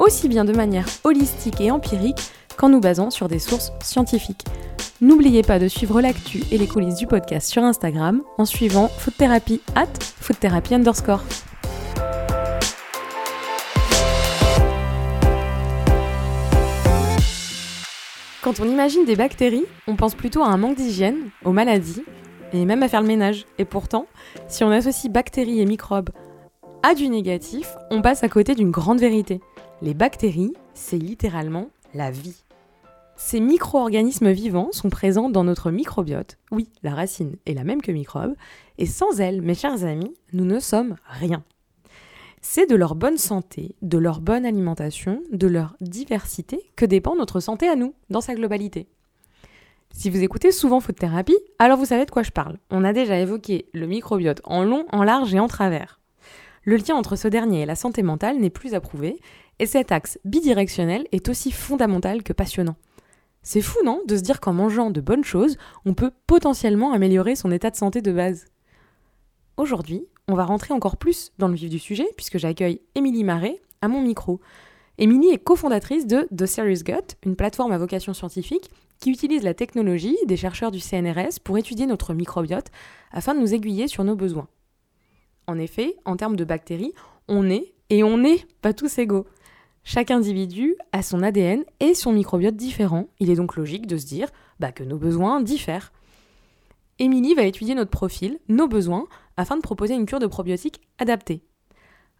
aussi bien de manière holistique et empirique qu'en nous basant sur des sources scientifiques. N'oubliez pas de suivre l'actu et les coulisses du podcast sur Instagram en suivant Food Therapy at Food Therapy underscore. Quand on imagine des bactéries, on pense plutôt à un manque d'hygiène, aux maladies, et même à faire le ménage. Et pourtant, si on associe bactéries et microbes à du négatif, on passe à côté d'une grande vérité. Les bactéries, c'est littéralement la vie. Ces micro-organismes vivants sont présents dans notre microbiote. Oui, la racine est la même que microbe. Et sans elles, mes chers amis, nous ne sommes rien. C'est de leur bonne santé, de leur bonne alimentation, de leur diversité que dépend notre santé à nous, dans sa globalité. Si vous écoutez souvent Food Thérapie, alors vous savez de quoi je parle. On a déjà évoqué le microbiote en long, en large et en travers. Le lien entre ce dernier et la santé mentale n'est plus à prouver, et cet axe bidirectionnel est aussi fondamental que passionnant. C'est fou, non De se dire qu'en mangeant de bonnes choses, on peut potentiellement améliorer son état de santé de base. Aujourd'hui, on va rentrer encore plus dans le vif du sujet, puisque j'accueille Émilie Marais à mon micro. Émilie est cofondatrice de The Serious Gut, une plateforme à vocation scientifique qui utilise la technologie des chercheurs du CNRS pour étudier notre microbiote afin de nous aiguiller sur nos besoins. En effet, en termes de bactéries, on est et on n'est pas tous égaux. Chaque individu a son ADN et son microbiote différent. Il est donc logique de se dire bah, que nos besoins diffèrent. Émilie va étudier notre profil, nos besoins, afin de proposer une cure de probiotiques adaptée.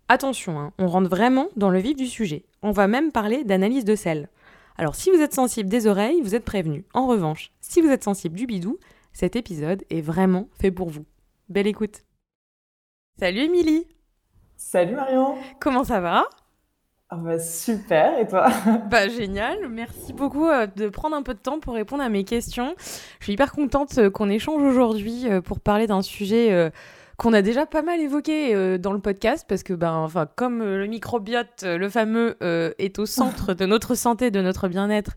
Attention, hein, on rentre vraiment dans le vif du sujet. On va même parler d'analyse de sel. Alors si vous êtes sensible des oreilles, vous êtes prévenu. En revanche, si vous êtes sensible du bidou, cet épisode est vraiment fait pour vous. Belle écoute. Salut Émilie Salut Marion Comment ça va? Ah bah super, et toi Bah génial, merci beaucoup euh, de prendre un peu de temps pour répondre à mes questions. Je suis hyper contente euh, qu'on échange aujourd'hui euh, pour parler d'un sujet qu'on a déjà pas mal évoqué dans le podcast parce que ben enfin comme le microbiote le fameux est au centre de notre santé, de notre bien-être,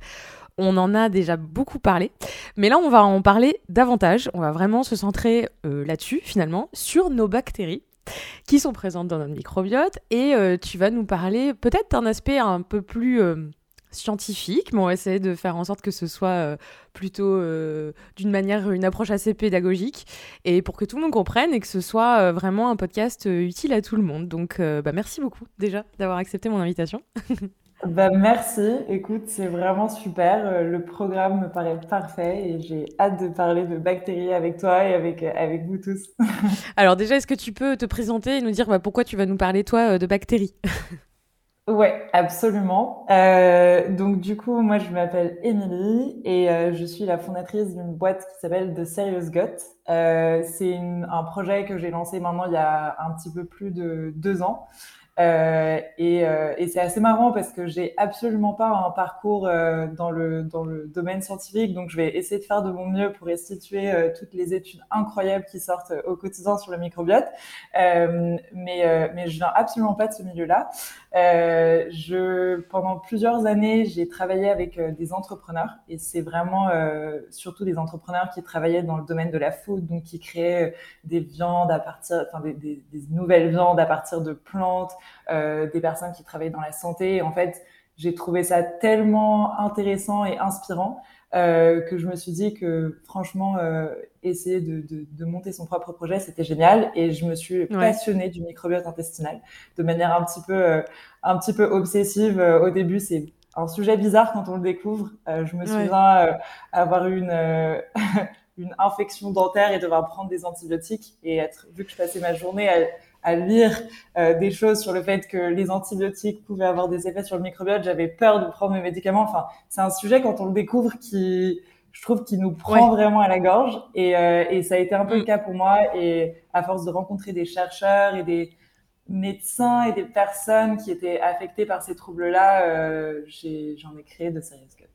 on en a déjà beaucoup parlé. Mais là, on va en parler davantage. On va vraiment se centrer là-dessus, finalement, sur nos bactéries qui sont présentes dans notre microbiote. Et euh, tu vas nous parler peut-être d'un aspect un peu plus euh, scientifique, mais on va essayer de faire en sorte que ce soit euh, plutôt d'une manière, une approche assez pédagogique, et pour que tout le monde comprenne et que ce soit vraiment un podcast utile à tout le monde. Donc, bah, merci beaucoup déjà d'avoir accepté mon invitation. Bah, merci. Écoute, c'est vraiment super. Euh, le programme me paraît parfait et j'ai hâte de parler de bactéries avec toi et avec, avec vous tous. Alors déjà, est-ce que tu peux te présenter et nous dire bah, pourquoi tu vas nous parler, toi, euh, de bactéries? Ouais, absolument. Euh, donc du coup, moi, je m'appelle Émilie et je suis la fondatrice d'une boîte qui s'appelle The Serious Gut. c'est un projet que j'ai lancé maintenant il y a un petit peu plus de deux ans. Euh, et, euh, et c'est assez marrant parce que j'ai absolument pas un parcours euh, dans le dans le domaine scientifique, donc je vais essayer de faire de mon mieux pour restituer euh, toutes les études incroyables qui sortent au quotidien sur le microbiote. mais mais je viens absolument pas de ce milieu-là. Je pendant plusieurs années, j'ai travaillé avec des entrepreneurs et c'est vraiment surtout des entrepreneurs qui travaillaient dans le domaine de la food, donc qui créaient des viandes à partir, enfin des, des, des nouvelles viandes à partir de plantes euh, des personnes qui travaillent dans la santé. En fait, j'ai trouvé ça tellement intéressant et inspirant euh, que je me suis dit que franchement, euh, essayer de, de, de, monter son propre projet, c'était génial. Et je me suis passionnée du microbiote intestinal de manière un petit peu, euh, un petit peu obsessive. Au début, c'est un sujet bizarre quand on le découvre. Euh, je me souviens avoir une une infection dentaire et devoir prendre des antibiotiques et être vu que je passais ma journée à à lire euh, des choses sur le fait que les antibiotiques pouvaient avoir des effets sur le microbiote, j'avais peur de prendre mes médicaments. Enfin, c'est un sujet quand on le découvre qui, je trouve, qui nous prend vraiment à la gorge. Et, euh, et, ça a été un peu le mm. cas pour moi. Et à force de rencontrer des chercheurs et des médecins et des personnes qui étaient affectées par ces troubles-là, euh, j'en ai, créé de Serious Gut.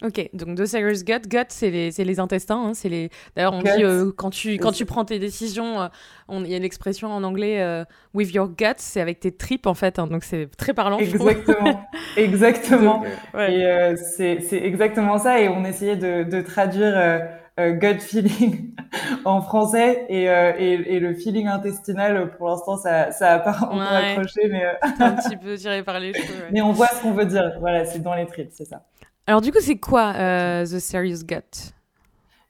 Ok, donc The Serious Gut, gut, c'est les, les, intestins. Hein, c'est les. D'ailleurs, on dit euh, quand tu quand tu prends tes décisions, euh, il y a l'expression en anglais euh, with your gut, c'est avec tes tripes en fait. Hein, donc c'est très parlant. Exactement, exactement. Et c'est exactement ça. Et on essayait de, de traduire gut feeling en français et, et, et, le feeling intestinal. Pour l'instant, ça ça a pas encore accroché, mais un petit peu tiré par les cheveux. Mais on voit ce qu'on veut dire. Voilà, c'est dans les tripes, c'est ça. Alors du coup, c'est quoi euh, The Serious Gut?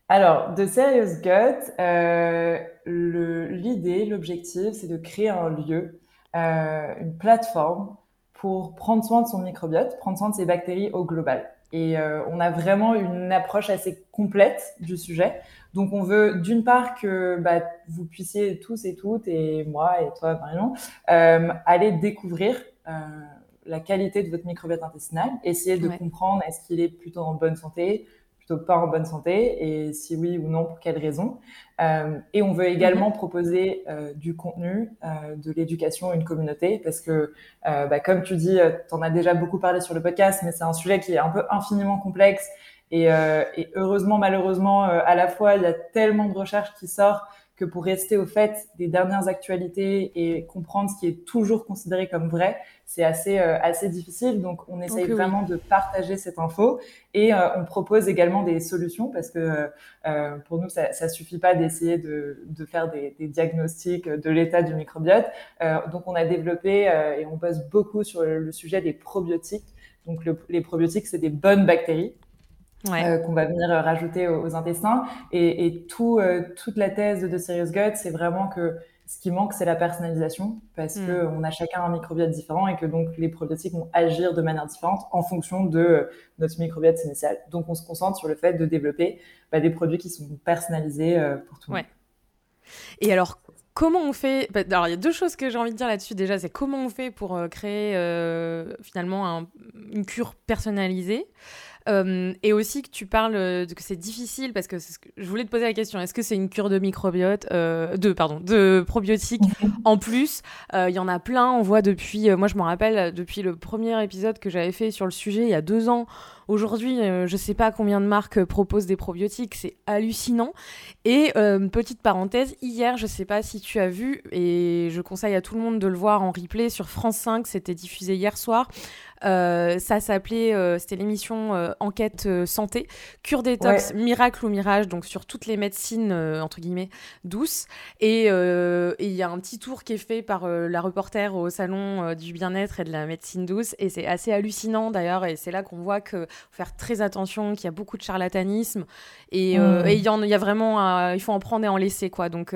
Alors, The Serious Gut, euh, l'idée, l'objectif, c'est de créer un lieu, euh, une plateforme pour prendre soin de son microbiote, prendre soin de ses bactéries au global. Et on a vraiment une approche assez complète du sujet. Donc, on veut d'une part que bah, vous puissiez tous et toutes, et moi et toi, Marion, aller découvrir la qualité de votre microbiote intestinal, essayer de comprendre est-ce qu'il est plutôt en bonne santé, plutôt pas en bonne santé, et si oui ou non, pour quelles raisons. Euh, et on veut également mhm. proposer euh, du contenu, euh, de l'éducation à une communauté, parce que, bah, comme tu dis, tu en as déjà beaucoup parlé sur le podcast, mais c'est un sujet qui est un peu infiniment complexe. Et, et heureusement, malheureusement, à la fois, il y a tellement de recherches qui sortent que pour rester au fait des dernières actualités et comprendre ce qui est toujours considéré comme vrai, c'est assez euh, assez difficile. Donc on essaye vraiment de partager cette info et euh, on propose également des solutions parce que euh, pour nous ça, ça suffit pas d'essayer de, de faire des, des diagnostics de l'état du microbiote. donc on a développé et on bosse beaucoup sur le, sujet des probiotiques. Donc les probiotiques c'est des bonnes bactéries euh, qu'on va venir euh, rajouter aux, intestins. Et, et tout, euh, toute la thèse de The Serious Gut, c'est vraiment que ce qui manque, c'est la personnalisation, parce mm. que on a chacun un microbiote différent et que donc les probiotiques vont agir de manière différente en fonction de notre microbiote initial. Donc on se concentre sur le fait de développer bah, des produits qui sont personnalisés pour tout le monde. Et alors, comment on fait bah, Alors, il y a deux choses que j'ai envie de dire là-dessus. Déjà, c'est comment on fait pour créer finalement une cure personnalisée? Euh, et aussi que tu parles de que c'est difficile parce que, je voulais te poser la question est-ce que c'est une cure de microbiote euh, de pardon de probiotiques en plus? Euh, il y en a plein on voit depuis moi je me rappelle depuis le premier épisode que j'avais fait sur le sujet il y a deux ans Aujourd'hui, je sais pas combien de marques proposent des probiotiques, c'est hallucinant. Et petite parenthèse, hier, je sais pas si tu as vu, et je conseille à tout le monde de le voir en replay sur France 5, c'était diffusé hier soir. Euh, ça s'appelait, euh, c'était l'émission euh, Enquête Santé, Cure détox, Miracle ou Mirage, donc sur toutes les médecines, entre guillemets, douces. Et il y a un petit tour qui est fait par la reporter au salon du bien-être et de la médecine douce. Et c'est assez hallucinant d'ailleurs. Et c'est là qu'on voit qu'il faut faire très attention, qu'il y a beaucoup de charlatanisme. Et mmh. il y, en, y a vraiment, il faut en prendre et en laisser, quoi. Donc,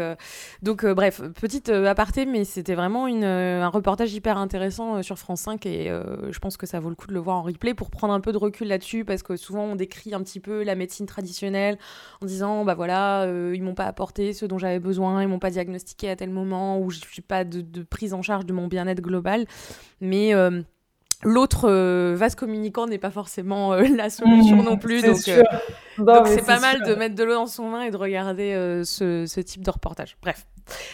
donc bref, petite aparté, mais c'était vraiment une, un reportage hyper intéressant sur France 5 et je pense que ça vaut le coup de le voir en replay pour prendre un peu de recul là-dessus parce que souvent on décrit un petit peu la médecine traditionnelle en disant bah voilà euh, ils m'ont pas apporté ce dont j'avais besoin ils m'ont pas diagnostiqué à tel moment ou je suis pas de, prise en charge de mon bien-être global mais euh, L'autre euh, vase communicant n'est pas forcément la solution mmh, non plus, donc c'est pas mal de mettre de l'eau dans son vin et de regarder ce, ce, type de reportage. Bref,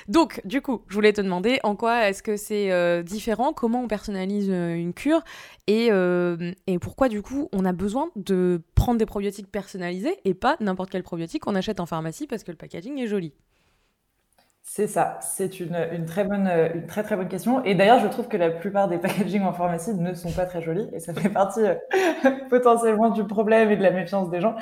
donc, du coup, je voulais te demander en quoi est-ce que c'est euh, différent, comment on personnalise euh, une cure et, euh, et, pourquoi, du coup, on a besoin de prendre des probiotiques personnalisés et pas n'importe quel probiotique qu'on achète en pharmacie parce que le packaging est joli. C'est ça, c'est une, une, très bonne, une très très bonne question. Et d'ailleurs, je trouve que la plupart des packaging en pharmacie ne sont pas très jolis, et ça fait partie euh, potentiellement du problème et de la méfiance des gens.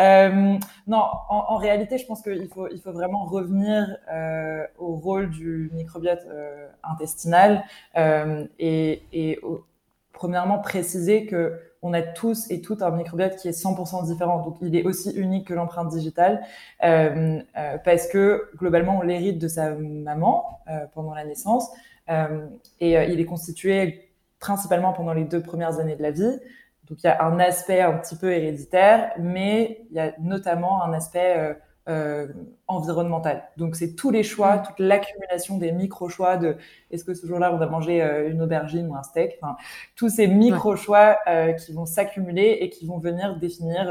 Euh, non, en, en, réalité, je pense qu'il faut, il faut vraiment revenir euh, au rôle du microbiote euh, intestinal euh, et, et au, premièrement préciser que on a tous et toutes un microbiote qui est 100% différent. Donc, il est aussi unique que l'empreinte digitale euh, euh, parce que globalement, on l'hérite de sa maman euh, pendant la naissance et il est constitué principalement pendant les deux premières années de la vie. Donc, il y a un aspect un petit peu héréditaire, mais il y a notamment un aspect euh, environnementale. Donc c'est tous les choix, mm. toute l'accumulation des micro-choix de est-ce que ce jour-là on va manger euh, une aubergine ou un steak, enfin tous ces micro-choix euh, qui vont s'accumuler et qui vont venir définir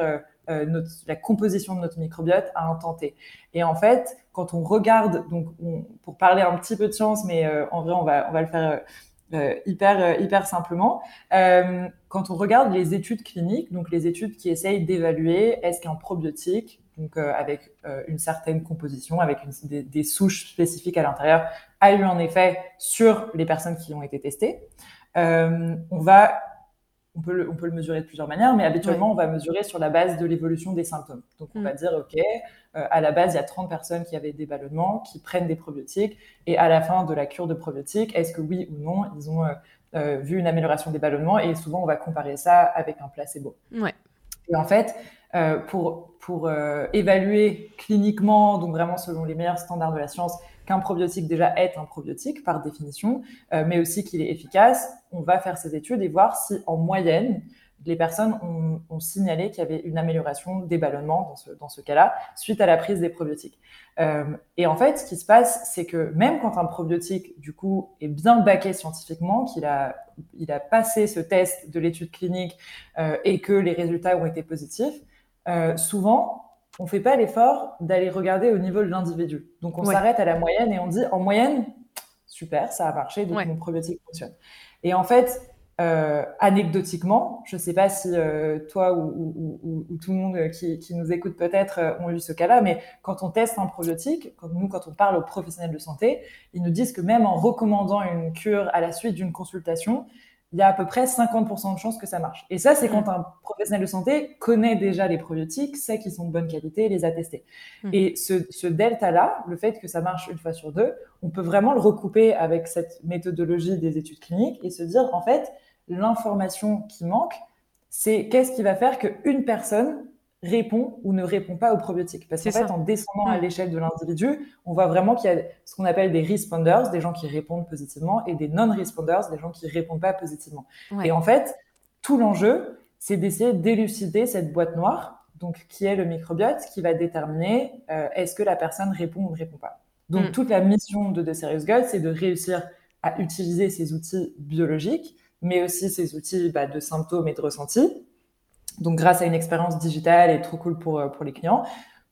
euh, notre, la composition de notre microbiote à un temps T. Et en fait, quand on regarde, donc pour parler un petit peu de science, mais en vrai on va on va le faire hyper, hyper simplement, quand on regarde les études cliniques, donc les études qui essayent d'évaluer est-ce qu'un probiotique, donc avec une certaine composition, avec des, des, souches spécifiques à l'intérieur, a eu un effet sur les personnes qui ont été testées, on va on peut, le, on peut le mesurer de plusieurs manières, mais habituellement, on va mesurer sur la base de l'évolution des symptômes. Donc, on mm. va dire, OK, euh, à la base, il y a 30 personnes qui avaient des ballonnements, qui prennent des probiotiques, et à la fin de la cure de probiotiques, est-ce que oui ou non, ils ont euh, euh, vu une amélioration des ballonnements Et souvent, on va comparer ça avec un placebo. Ouais. Et en fait, pour, pour évaluer cliniquement, donc vraiment selon les meilleurs standards de la science, qu'un probiotique déjà est un probiotique par définition, euh, mais aussi qu'il est efficace, on va faire ces études et voir si en moyenne, les personnes ont, signalé qu'il y avait une amélioration des ballonnements dans ce, dans ce cas-là, suite à la prise des probiotiques. Euh, et en fait, ce qui se passe, c'est que même quand un probiotique, du coup, est bien baqué scientifiquement, qu'il a, il a passé ce test de l'étude clinique euh, et que les résultats ont été positifs, souvent, on fait pas l'effort d'aller regarder au niveau de l'individu. Donc on s'arrête à la moyenne et on dit en moyenne, super, ça a marché, donc mon probiotique fonctionne. Et en fait, euh, anecdotiquement, je ne sais pas si euh, toi ou, tout le monde qui, nous écoute peut-être euh, ont eu ce cas-là, mais quand on teste un probiotique, comme nous, quand on parle aux professionnels de santé, ils nous disent que même en recommandant une cure à la suite d'une consultation, il y a à peu près 50% de chances que ça marche. Et ça, c'est mm. quand un professionnel de santé connaît déjà les probiotiques, sait qu'ils sont de bonne qualité, les a testés. Mm. Et ce, delta-là, le fait que ça marche une fois sur deux, on peut vraiment le recouper avec cette méthodologie des études cliniques et se dire, en fait, l'information qui manque, c'est qu'est-ce qui va faire qu'une personne répond ou ne répond pas aux probiotiques. Parce qu'en fait, en descendant à l'échelle de l'individu, on voit vraiment qu'il y a ce qu'on appelle des responders, des gens qui répondent positivement, et des non-responders, des gens qui répondent pas positivement. Et en fait, tout l'enjeu, c'est d'essayer d'élucider cette boîte noire, donc qui est le microbiote, qui va déterminer euh, est-ce que la personne répond ou ne répond pas. Donc mm. toute la mission de The Serious God, c'est de réussir à utiliser ces outils biologiques, mais aussi ces outils bah, de symptômes et de ressentis, donc grâce à une expérience digitale et trop cool pour, euh, pour les clients,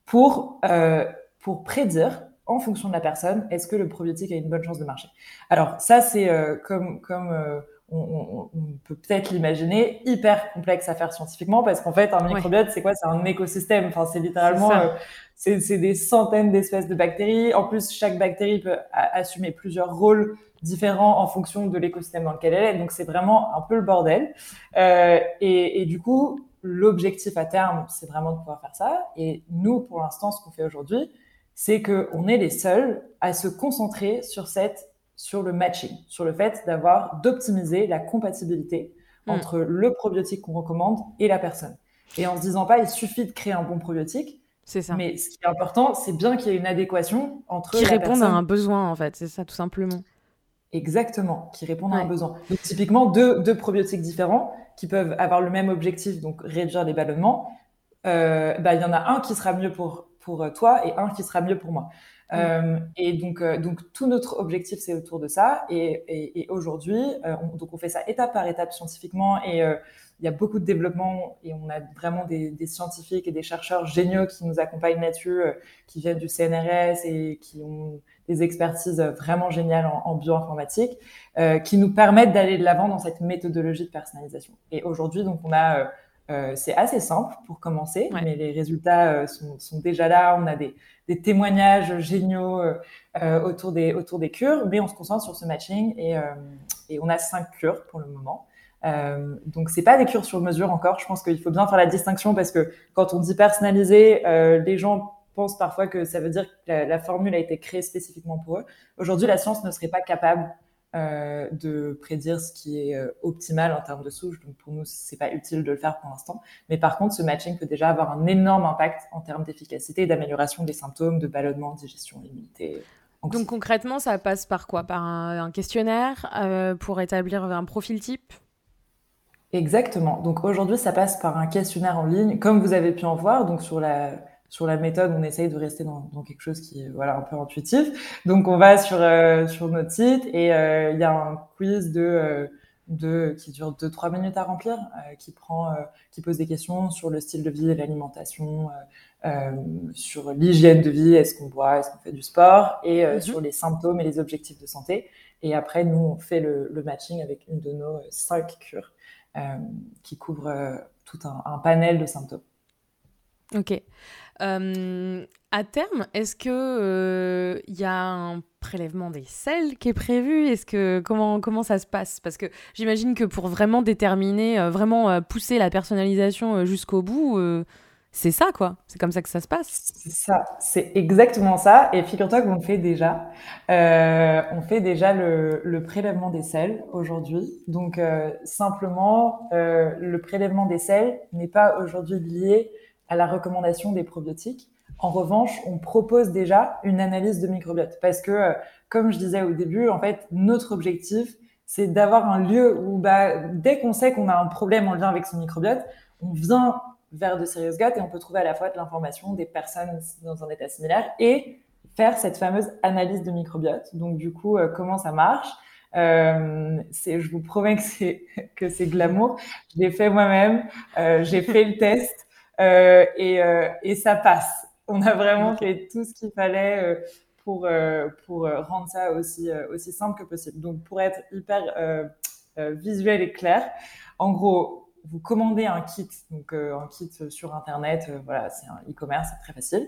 pour, euh, pour prédire en fonction de la personne, est-ce que le probiotique a une bonne chance de marcher Alors ça, c'est euh, comme, comme euh, on, on, peut peut-être l'imaginer, hyper complexe à faire scientifiquement, parce qu'en fait, un microbiote, c'est quoi? C'est un écosystème, enfin, c'est littéralement, c'est des centaines d'espèces de bactéries. En plus, chaque bactérie peut assumer plusieurs rôles différents en fonction de l'écosystème dans lequel elle est. Donc, c'est vraiment un peu le bordel. Euh, et, et, du coup, l'objectif à terme, c'est vraiment de pouvoir faire ça. Et nous, pour l'instant, ce qu'on fait aujourd'hui, c'est qu'on est les seuls à se concentrer sur cette, sur le matching, sur le fait d'avoir, d'optimiser la compatibilité hmm. entre le probiotique qu'on recommande et la personne. Et en se disant pas, il suffit de créer un bon probiotique. C'est ça. Mais ce qui est important, c'est bien qu'il y ait une adéquation entre. Qui répondent à un besoin, en fait. C'est ça, tout simplement. Exactement, qui répondent à un besoin. Donc, typiquement, deux, deux probiotiques différents qui peuvent avoir le même objectif, donc réduire les ballonnements, euh, bah, il y en a un qui sera mieux pour, pour euh, toi et un qui sera mieux pour moi. Mm. Euh, et donc, euh, donc, tout notre objectif, c'est autour de ça. Et, et, et aujourd'hui, on, donc on fait ça étape par étape scientifiquement. Et il y a beaucoup de développement et on a vraiment des, des, scientifiques et des chercheurs géniaux qui nous accompagnent là-dessus, qui viennent du CNRS et qui ont des expertises vraiment géniales en, en bioinformatique, qui nous permettent d'aller de l'avant dans cette méthodologie de personnalisation. Et aujourd'hui, donc, on a euh, c'est assez simple pour commencer, mais les résultats euh, sont, déjà là. On a des, témoignages géniaux euh, autour, des, autour des cures, mais on se concentre sur ce matching et, et on a cinq cures pour le moment. donc c'est pas des cures sur mesure encore. Je pense qu'il faut bien faire la distinction parce que quand on dit personnalisé, les gens pensent parfois que ça veut dire que la formule a été créée spécifiquement pour eux. Aujourd'hui, la science ne serait pas capable euh, de prédire ce qui est euh, optimal en termes de souche. Donc pour nous, c'est pas utile de le faire pour l'instant. Mais par contre, ce matching peut déjà avoir un énorme impact en termes d'efficacité et d'amélioration des symptômes de ballonnement, digestion, immunité. Donc concrètement, ça passe par quoi? Par un, questionnaire euh, pour établir un profil type? Exactement. Donc aujourd'hui, ça passe par un questionnaire en ligne, comme vous avez pu en voir. Donc sur la sur la méthode, on essaye de rester dans, dans, quelque chose qui est voilà un peu intuitif. Donc on va sur euh, sur notre site et euh, il y a un quiz de euh, de qui dure 2-3 minutes à remplir, qui prend qui pose des questions sur le style de vie, l'alimentation, sur l'hygiène de vie, est-ce qu'on boit, est-ce qu'on fait du sport et mhm. sur les symptômes et les objectifs de santé. Et après, nous, on fait le, matching avec une de nos cinq cures qui couvrent tout un, panel de symptômes. Ok. À terme, est-ce que il y a un prélèvement des selles qui est prévu? Est-ce que comment comment ça se passe? Parce que j'imagine que pour vraiment déterminer, vraiment pousser la personnalisation jusqu'au bout, c'est ça, quoi. C'est comme ça que ça se passe. C'est ça, c'est exactement ça. Et figure-toi qu'on fait déjà. Euh, on fait déjà le, prélèvement des selles aujourd'hui. Donc, euh, simplement, euh, le prélèvement des selles n'est pas aujourd'hui lié à la recommandation des probiotiques. En revanche, on propose déjà une analyse de microbiote. Parce que, comme je disais au début, en fait, notre objectif, c'est d'avoir un lieu où, bah, dès qu'on sait qu'on a un problème en lien avec son microbiote, on vient vers de Serious Gut et on peut trouver à la fois de l'information des personnes dans un état similaire et faire cette fameuse analyse de microbiote. Donc du coup, euh, comment ça marche? Euh, je vous promets que c'est glamour. Je l'ai fait moi-même. Euh, j'ai fait le test euh, et, euh, et ça passe. On a vraiment fait tout ce qu'il fallait euh, pour pour rendre ça aussi aussi simple que possible. Donc pour être hyper visuel et clair, en gros, vous commandez un kit, donc euh, un kit sur internet, euh, voilà, c'est un e-commerce, c'est très facile,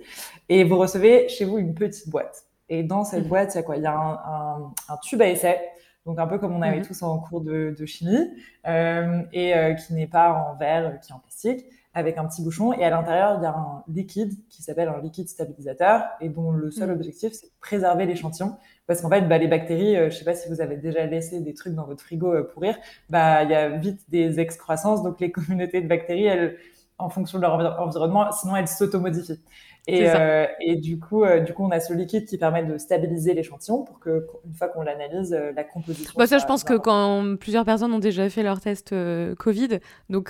et vous recevez chez vous une petite boîte. Et dans cette mhm. boîte, il y a quoi? Il y a un, un, tube à essai, donc un peu comme on avait mhm. tous en cours de, de chimie, euh, et euh, qui n'est pas en verre, qui est en plastique avec un petit bouchon. Et à l'intérieur, il y a un liquide qui s'appelle un liquide stabilisateur et dont le seul mm. objectif, c'est de préserver l'échantillon. Parce qu'en fait, bah, les bactéries, euh, je sais pas si vous avez déjà laissé des trucs dans votre frigo euh, pourrir, bah, il y a vite des excroissances. Donc, les communautés de bactéries, elles, en fonction de leur environnement, sinon elles s'automodifient. Et, euh, et du coup, euh, du coup, on a ce liquide qui permet de stabiliser l'échantillon pour que, une fois qu'on l'analyse, euh, la composition. Bah ça, je pense que quand plusieurs personnes ont déjà fait leur test Covid, donc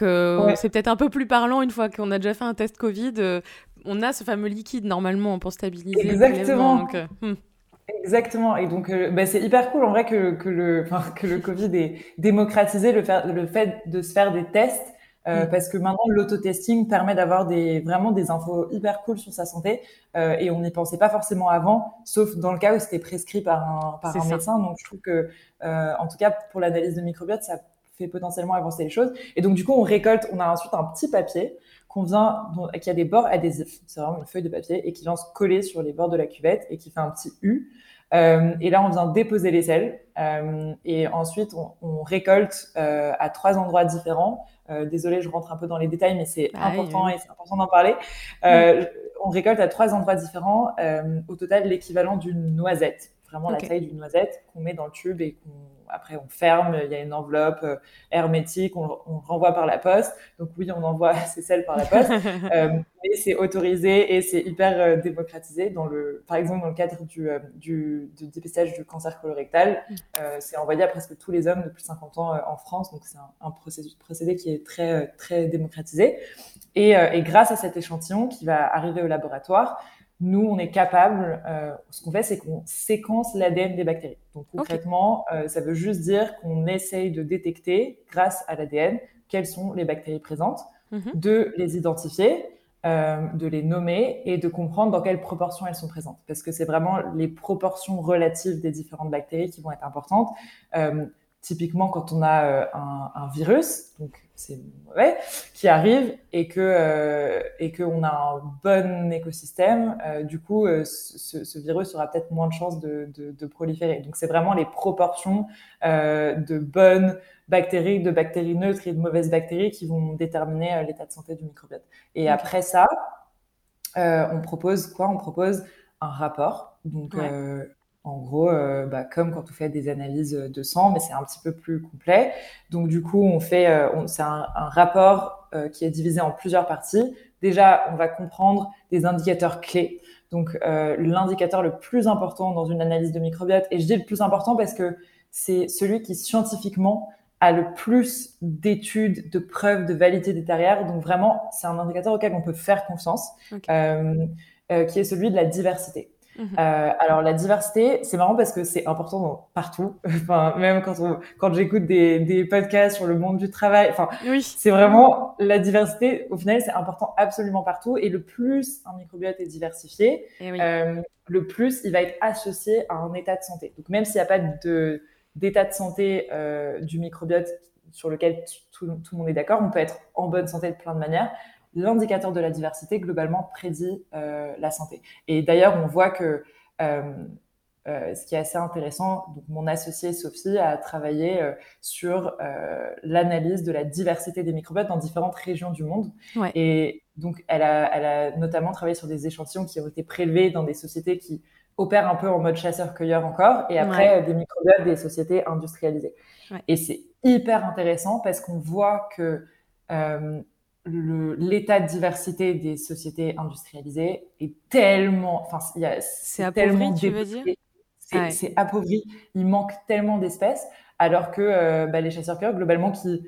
c'est peut-être un peu plus parlant une fois qu'on a déjà fait un test Covid. on a ce fameux liquide normalement pour stabiliser. Exactement. Donc, hmm. Exactement. Et donc, bah, c'est hyper cool en vrai que, que le, que le Covid ait démocratisé le fait de se faire des tests euh, mm. parce que maintenant l'autotesting permet d'avoir des vraiment des infos hyper cool sur sa santé euh, et on n'y pensait pas forcément avant, sauf dans le cas où c'était prescrit par un par un médecin. Donc je trouve que euh, en tout cas pour l'analyse de microbiote, ça fait potentiellement avancer les choses. Et donc du coup on récolte, on a ensuite un petit papier qu'on vient qui a des bords adhésifs, c'est vraiment une feuille de papier et qui vient se coller sur les bords de la cuvette et qui fait un petit U. Euh, et là, on vient déposer les selles. Euh, et ensuite on, on récolte euh, à trois endroits différents. Désolée, je rentre un peu dans les détails, mais c'est ah important et c'est important d'en parler. Euh, on récolte à trois endroits différents, au total l'équivalent d'une noisette, vraiment la taille d'une noisette qu'on met dans le tube et qu'on après on ferme, il y a une enveloppe euh, hermétique, on, on, renvoie par la poste. Donc oui, on envoie ces selles par la poste, euh, mais c'est autorisé et c'est hyper euh, démocratisé. Dans le, par exemple, dans le cadre du, du, du dépistage du cancer colorectal, mm. c'est envoyé à presque tous les hommes de plus de 50 ans en France. Donc c'est un, un procédé, procédé, qui est très très démocratisé. Et, et grâce à cet échantillon qui va arriver au laboratoire, nous, on est capable, euh, ce qu'on fait, c'est qu'on séquence l'ADN des bactéries. Donc concrètement, euh, ça veut juste dire qu'on essaye de détecter, grâce à l'ADN, quelles sont les bactéries présentes, mhm. de les identifier, euh, de les nommer et de comprendre dans quelles proportions elles sont présentes. Parce que c'est vraiment les proportions relatives des différentes bactéries qui vont être importantes. Typiquement, quand on a un, un, virus, donc c'est mauvais, qui arrive et que euh, et qu'on a un bon écosystème, euh, du coup, euh, ce, ce, virus aura peut-être moins de chances de, de, de proliférer. Donc, c'est vraiment les proportions de bonnes bactéries, de bactéries neutres et de mauvaises bactéries qui vont déterminer l'état de santé du microbiote. Et okay. après ça, on propose quoi? On propose un rapport. Donc, ouais. En gros, euh, bah, comme quand on fait des analyses de sang, mais c'est un petit peu plus complet. Donc du coup, on fait, euh, c'est un, un, rapport euh, qui est divisé en plusieurs parties. Déjà, on va comprendre des indicateurs clés. Donc euh, l'indicateur le plus important dans une analyse de microbiote, et je dis le plus important parce que c'est celui qui scientifiquement a le plus d'études, de preuves, de validité derrière. Donc vraiment, c'est un indicateur auquel on peut faire confiance, okay. Euh, qui est celui de la diversité. Mhm. Euh, alors la diversité, c'est marrant parce que c'est important partout. enfin, même quand on, quand j'écoute des, des podcasts sur le monde du travail, enfin, oui. c'est vraiment la diversité. Au final, c'est important absolument partout. Et le plus un microbiote est diversifié, oui. euh, le plus il va être associé à un état de santé. Donc même s'il n'y a pas de d'état de santé du microbiote sur lequel tout, le monde est d'accord. On peut être en bonne santé de plein de manières. L'indicateur de la diversité, globalement, prédit la santé. Et d'ailleurs, on voit que euh, ce qui est assez intéressant, donc mon associée Sophie a travaillé euh, sur euh, l'analyse de la diversité des microbiotes dans différentes régions du monde. Et donc, elle a, elle a, notamment travaillé sur des échantillons qui ont été prélevés dans des sociétés qui opèrent un peu en mode chasseur-cueilleur encore, et après des microbiotes des sociétés industrialisées. Et c'est hyper intéressant parce qu'on voit que l'état de diversité des sociétés industrialisées est tellement, enfin, c'est tellement tu veux dire? c'est appauvri, il manque tellement d'espèces, alors que euh, bah, les chasseurs-cueilleurs, globalement, qui,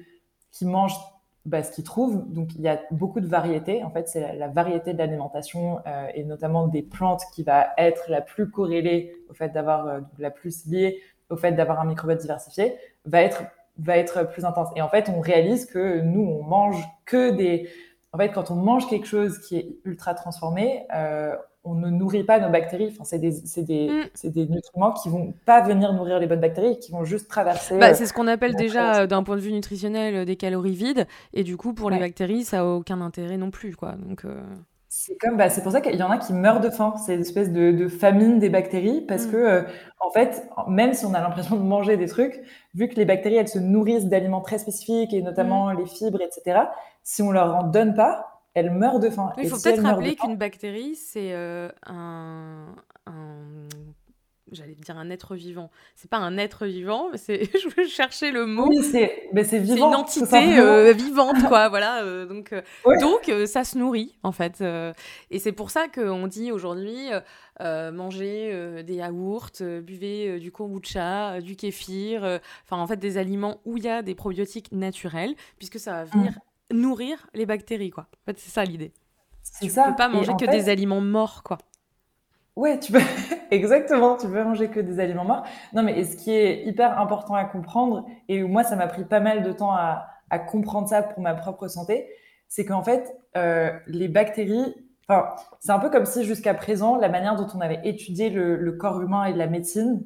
qui mangent bah, ce qu'ils trouvent, donc il y a beaucoup de variétés. En fait, c'est la, variété de l'alimentation euh, et notamment des plantes qui va être la plus corrélée au fait d'avoir, euh, la plus liée au fait d'avoir un microbiote diversifié, va être va être plus intense. Et en fait, on réalise que nous, on mange que des. En fait, quand on mange quelque chose qui est ultra transformé, euh, on ne nourrit pas nos bactéries. Enfin, c'est des, des, mm. des, nutriments qui vont pas venir nourrir les bonnes bactéries, qui vont juste traverser. Bah, c'est ce qu'on appelle déjà, euh, d'un point de vue nutritionnel, euh, des calories vides. Et du coup, pour les bactéries, ça a aucun intérêt non plus, quoi. Donc. Euh, c'est comme, bah, c'est pour ça qu'il y en a qui meurent de faim. C'est une espèce de, famine des bactéries parce mm. que, en fait, même si on a l'impression de manger des trucs, vu que les bactéries, elles se nourrissent d'aliments très spécifiques et notamment mm. les fibres, etc. Si on leur en donne pas, elle meurt de faim. Il faut peut-être rappeler qu'une bactérie, c'est euh, un, j'allais dire un être vivant. C'est pas un être vivant, c'est je chercher le mot. Oui, c'est mais c'est vivant. une entité euh, vivante quoi, voilà. Euh, donc donc ça se nourrit en fait. et c'est pour ça qu'on dit aujourd'hui manger des yaourts, buvez du kombucha, du kéfir, enfin en fait des aliments où il y a des probiotiques naturels, puisque ça va venir mm nourrir les bactéries, quoi. En fait, c'est ça l'idée. Tu ne peux pas manger que des aliments morts, quoi. Ouais, tu peux exactement, tu peux manger que des aliments morts. Non, mais ce qui est hyper important à comprendre, et moi, ça m'a pris pas mal de temps à, comprendre ça pour ma propre santé, c'est qu'en fait, euh, les bactéries, enfin, c'est un peu comme si jusqu'à présent, la manière dont on avait étudié le, corps humain et la médecine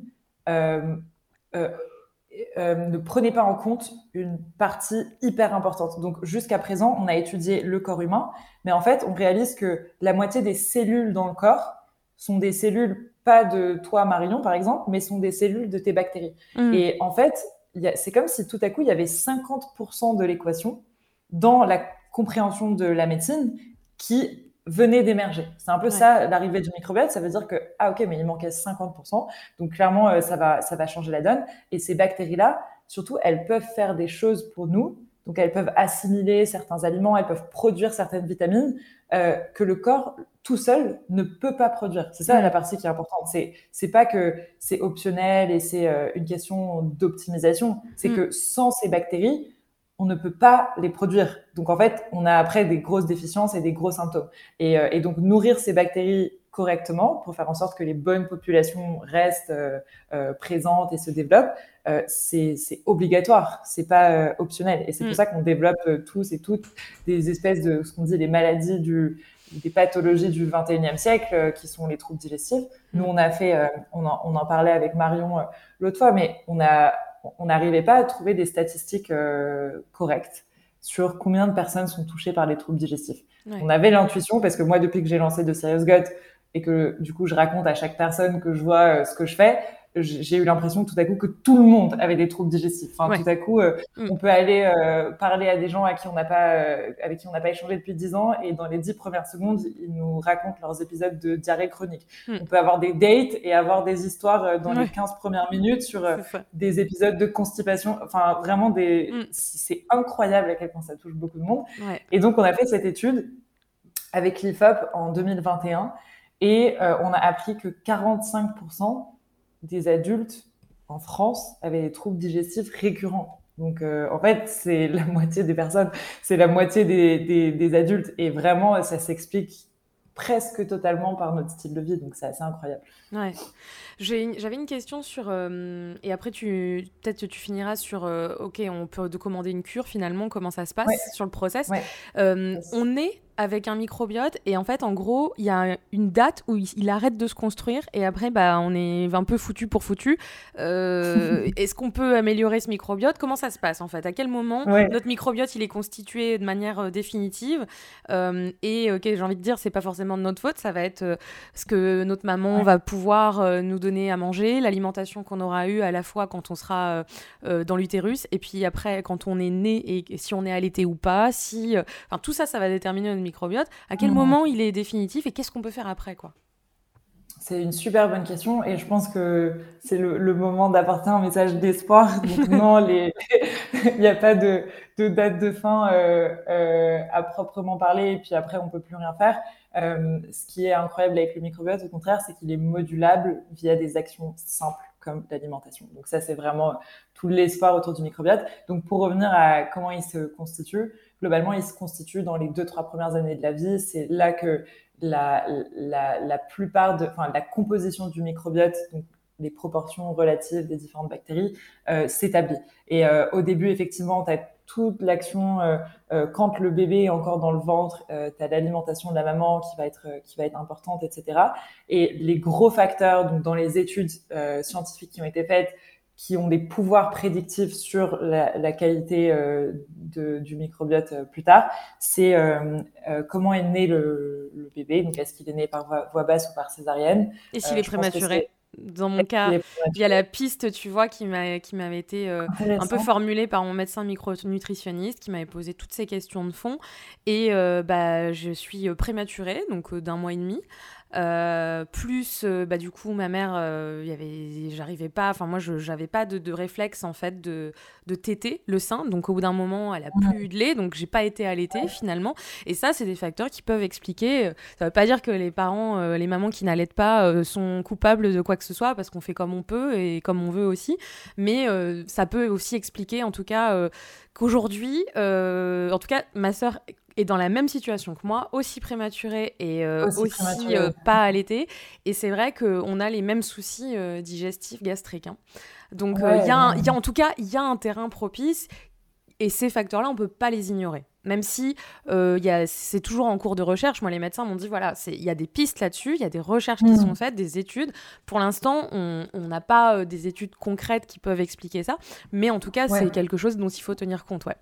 euh, euh, ne prenait pas en compte une partie hyper importante. Donc jusqu'à présent, on a étudié le corps humain, mais en fait, on réalise que la moitié des cellules dans le corps sont des cellules pas de toi Marion par exemple, mais sont des cellules de tes bactéries. Mm. Et en fait, c'est comme si tout à coup il y avait 50% de l'équation dans la compréhension de la médecine qui venait d'émerger. C'est un peu ça l'arrivée du microbiote. Ça veut dire que ah ok mais il manquait 50%. Donc clairement euh, ça va ça va changer la donne. Et ces bactéries là, surtout elles peuvent faire des choses pour nous. Donc elles peuvent assimiler certains aliments, elles peuvent produire certaines vitamines euh, que le corps tout seul ne peut pas produire. C'est ça la partie qui est importante. C'est c'est pas que c'est optionnel et c'est euh, une question d'optimisation. C'est mm. que sans ces bactéries on ne peut pas les produire. Donc en fait, on a après des grosses déficiences et des gros symptômes. Et, euh, donc nourrir ces bactéries correctement pour faire en sorte que les bonnes populations restent euh, euh, présentes et se développent, c'est obligatoire, c'est pas optionnel. Et c'est pour mm. ça qu'on développe tous et toutes des espèces de ce qu'on dit les maladies du des pathologies du 21e siècle qui sont les troubles digestifs. Nous, mm. on a fait, on en, on en parlait avec Marion l'autre fois, mais on a on n'arrivait pas à trouver des statistiques euh, correctes sur combien de personnes sont touchées par les troubles digestifs. On avait l'intuition, parce que moi, depuis que j'ai lancé de Serious Gut et que du coup, je raconte à chaque personne que je vois euh, ce que je fais, j'ai eu l'impression tout à coup que tout le monde avait des troubles digestifs. Enfin, tout à coup, euh, mm. on peut aller euh, parler à des gens à qui on n'a pas, euh, avec qui on n'a pas échangé depuis dix ans, et dans les dix premières secondes, ils nous racontent leurs épisodes de diarrhée chronique. Mm. On peut avoir des dates et avoir des histoires dans les 15 premières minutes sur des épisodes de constipation. Enfin, vraiment des, mm. c'est incroyable à quel point ça touche beaucoup de monde. Et donc, on a fait cette étude avec l'IFOP en 2021 et on a appris que 45% des adultes en France avaient des troubles digestifs récurrents. Donc, euh, en fait, c'est la moitié des personnes, c'est la moitié des, des, adultes. Et vraiment, ça s'explique presque totalement par notre style de vie. Donc, c'est assez incroyable. Ouais. J'avais une question sur. Euh, et après, tu peut-être tu finiras sur. Euh, ok, on peut commander une cure finalement, comment ça se passe sur le process. on est avec un microbiote et en fait, en gros, il y a une date où il, arrête de se construire et après, bah, on est un peu foutu pour foutu. Euh, est-ce qu'on peut améliorer ce microbiote? Comment ça se passe en fait? À quel moment notre microbiote il est constitué de manière euh, définitive? Euh, Et ok, j'ai envie de dire, c'est pas forcément de notre faute, ça va être ce que notre maman va pouvoir nous donner à manger, l'alimentation qu'on aura eue à la fois quand on sera dans l'utérus et puis après quand on est né et, si on est allaité ou pas, si, enfin tout ça, ça va déterminer notre microbiote. À quel mmh. moment il est définitif et qu'est-ce qu'on peut faire après quoi? C'est une super bonne question et je pense que c'est le, moment d'apporter un message d'espoir. Donc non, il n'y a pas de, date de fin euh, euh, à proprement parler et puis après on peut plus rien faire. Euh, ce qui est incroyable avec le microbiote, au contraire, c'est qu'il est modulable via des actions simples comme l'alimentation. Donc ça, c'est vraiment tout l'espoir autour du microbiote. Donc pour revenir à comment il se constitue, globalement, il se constitue dans les deux trois premières années de la vie. C'est là que la, plupart de, enfin, la composition du microbiote, donc les proportions relatives des différentes bactéries, euh, s'établit. Et euh, au début, effectivement, tu as toute l'action euh, quand le bébé est encore dans le ventre, tu as l'alimentation de la maman qui va être qui va être importante, etc. Et les gros facteurs, donc dans les études scientifiques qui ont été faites, qui ont des pouvoirs prédictifs sur la, la qualité euh, de, du microbiote euh, plus tard, c'est euh, comment est né le, le bébé. Donc, est-ce qu'il est né par voie, basse ou par césarienne? Et s'il est prématuré? dans mon cas, il y a la piste, tu vois, qui m'avait été un peu formulée par mon médecin micronutritionniste, qui m'avait posé toutes ces questions de fond. Et bah, je suis prématurée, donc d'un mois et demi. Euh, plus, euh, bah, du coup, ma mère, euh, y avait, j'arrivais pas, enfin, moi, je n'avais pas de, de, réflexe, en fait, de, de téter le sein. Donc, au bout d'un moment, elle a plus eu de lait, donc j'ai pas été allaitée, finalement. Et ça, c'est des facteurs qui peuvent expliquer. Ça veut pas dire que les parents, les mamans qui n'allaitent pas sont coupables de quoi que ce soit, parce qu'on fait comme on peut et comme on veut aussi. Mais ça peut aussi expliquer, en tout cas, qu'aujourd'hui, en tout cas, ma sœur est dans la même situation que moi, aussi prématurée et euh, aussi, euh, pas allaitée. Et c'est vrai qu'on a les mêmes soucis euh, digestifs, gastriques. Hein. Donc il y, a en tout cas, il y a un terrain propice et ces facteurs-là, on peut pas les ignorer. Même si c'est toujours en cours de recherche, moi les médecins m'ont dit voilà, il y a des pistes là-dessus, il y a des recherches qui mmh. sont faites, des études. Pour l'instant, on n'a pas des études concrètes qui peuvent expliquer ça, mais en tout cas, c'est quelque chose dont il faut tenir compte. Ouais.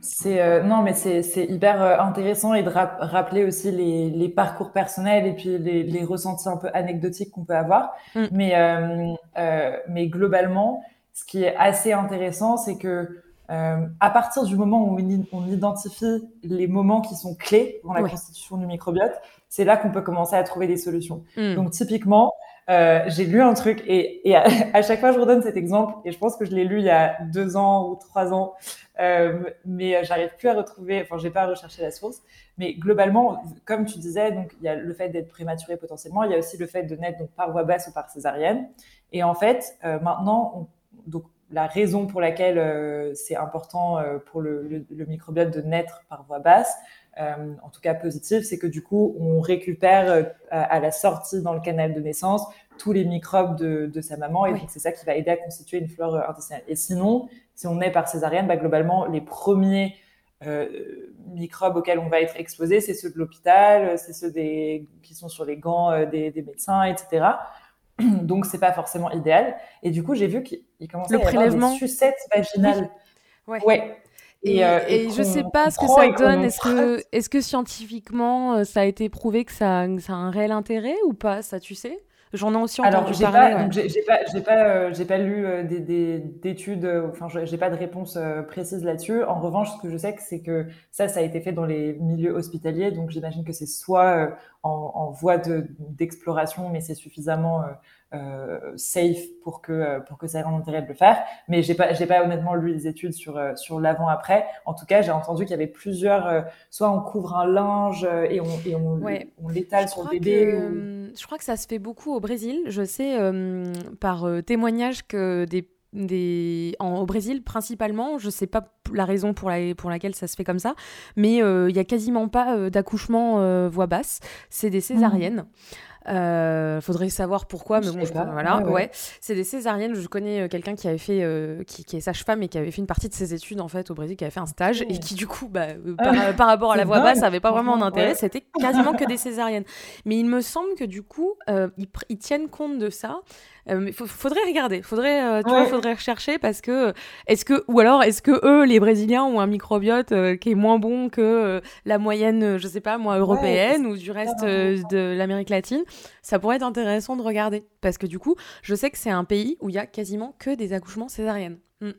C'est euh, non, mais c'est hyper euh, intéressant et de rappeler aussi les, les, parcours personnels et puis les, les ressentis un peu anecdotiques qu'on peut avoir. Mm. Mais euh, euh, mais globalement, ce qui est assez intéressant, c'est que à partir du moment où on, identifie les moments qui sont clés dans la constitution du microbiote, c'est là qu'on peut commencer à trouver des solutions. Mm. Donc typiquement, euh, j'ai lu un truc et, et à, chaque fois je redonne cet exemple et je pense que je l'ai lu il y a deux ans ou trois ans, euh, mais j'arrive plus à retrouver, enfin j'ai pas recherché la source. Mais globalement, comme tu disais, donc il y a le fait d'être prématuré potentiellement, il y a aussi le fait de naître donc par voie basse ou par césarienne. Et en fait, euh, maintenant, on, donc la raison pour laquelle euh, c'est important euh, pour le, le, le, microbiote de naître par voie basse, euh, en tout cas positif, c'est que du coup, on récupère à, la sortie dans le canal de naissance tous les microbes de, de sa maman, et c'est ça qui va aider à constituer une flore intestinale. Et sinon, si on est par césarienne, bah, globalement, les premiers microbes auxquels on va être exposé, c'est ceux de l'hôpital, c'est ceux des, qui sont sur les gants des, des médecins, etc. Donc, c'est pas forcément idéal. Et du coup, j'ai vu qu'il commençait à y avoir des sucettes vaginales. Ouais. ouais. Et, euh, et, je sais pas ce que ça donne. Est-ce que, est que scientifiquement, euh, ça a été prouvé que ça, ça a un réel intérêt ou pas? Ça, tu sais? J'en ai aussi entendu Alors, parler. Pas, j'ai pas, j'ai pas, euh, j'ai pas lu des, d'études. enfin, j'ai pas de réponse précise là-dessus. En revanche, ce que je sais, c'est que ça, ça a été fait dans les milieux hospitaliers. Donc, j'imagine que c'est soit en, en, voie de, d'exploration, mais c'est suffisamment euh, safe pour que euh, pour que ça ait un intérêt de le faire. Mais j'ai pas j'ai pas honnêtement lu les études sur euh, sur l'avant après. En tout cas, j'ai entendu qu'il y avait plusieurs. soit on couvre un linge et on et on, on l'étale sur le bébé. Je crois que ça se fait beaucoup au Brésil. Je sais par témoignage que des des, en, au Brésil principalement, je sais pas la raison pour, la, pour laquelle ça se fait comme ça, mais il y a quasiment pas d'accouchement voix basse, c'est des césariennes. Euh, faudrait savoir pourquoi, mais bon, je voilà, ouais. C'est des césariennes. Je connais euh, quelqu'un qui avait fait, euh, qui, est sage-femme et qui avait fait une partie de ses études en fait au Brésil, qui avait fait un stage et qui du coup, bah, ah, par, rapport à la voix basse, avait pas vraiment d'intérêt. C'était quasiment que des césariennes. Mais il me semble que du coup, ils, tiennent compte de ça. mais faudrait regarder, faudrait, tu vois, faudrait rechercher parce que est-ce que ou alors est-ce que eux, les Brésiliens, ont un microbiote qui est moins bon que la moyenne, je sais pas moi, européenne ou du reste de l'Amérique latine? Ça pourrait être intéressant de regarder. Parce que du coup, je sais que c'est un pays où il y a quasiment que des accouchements césariennes. Mm.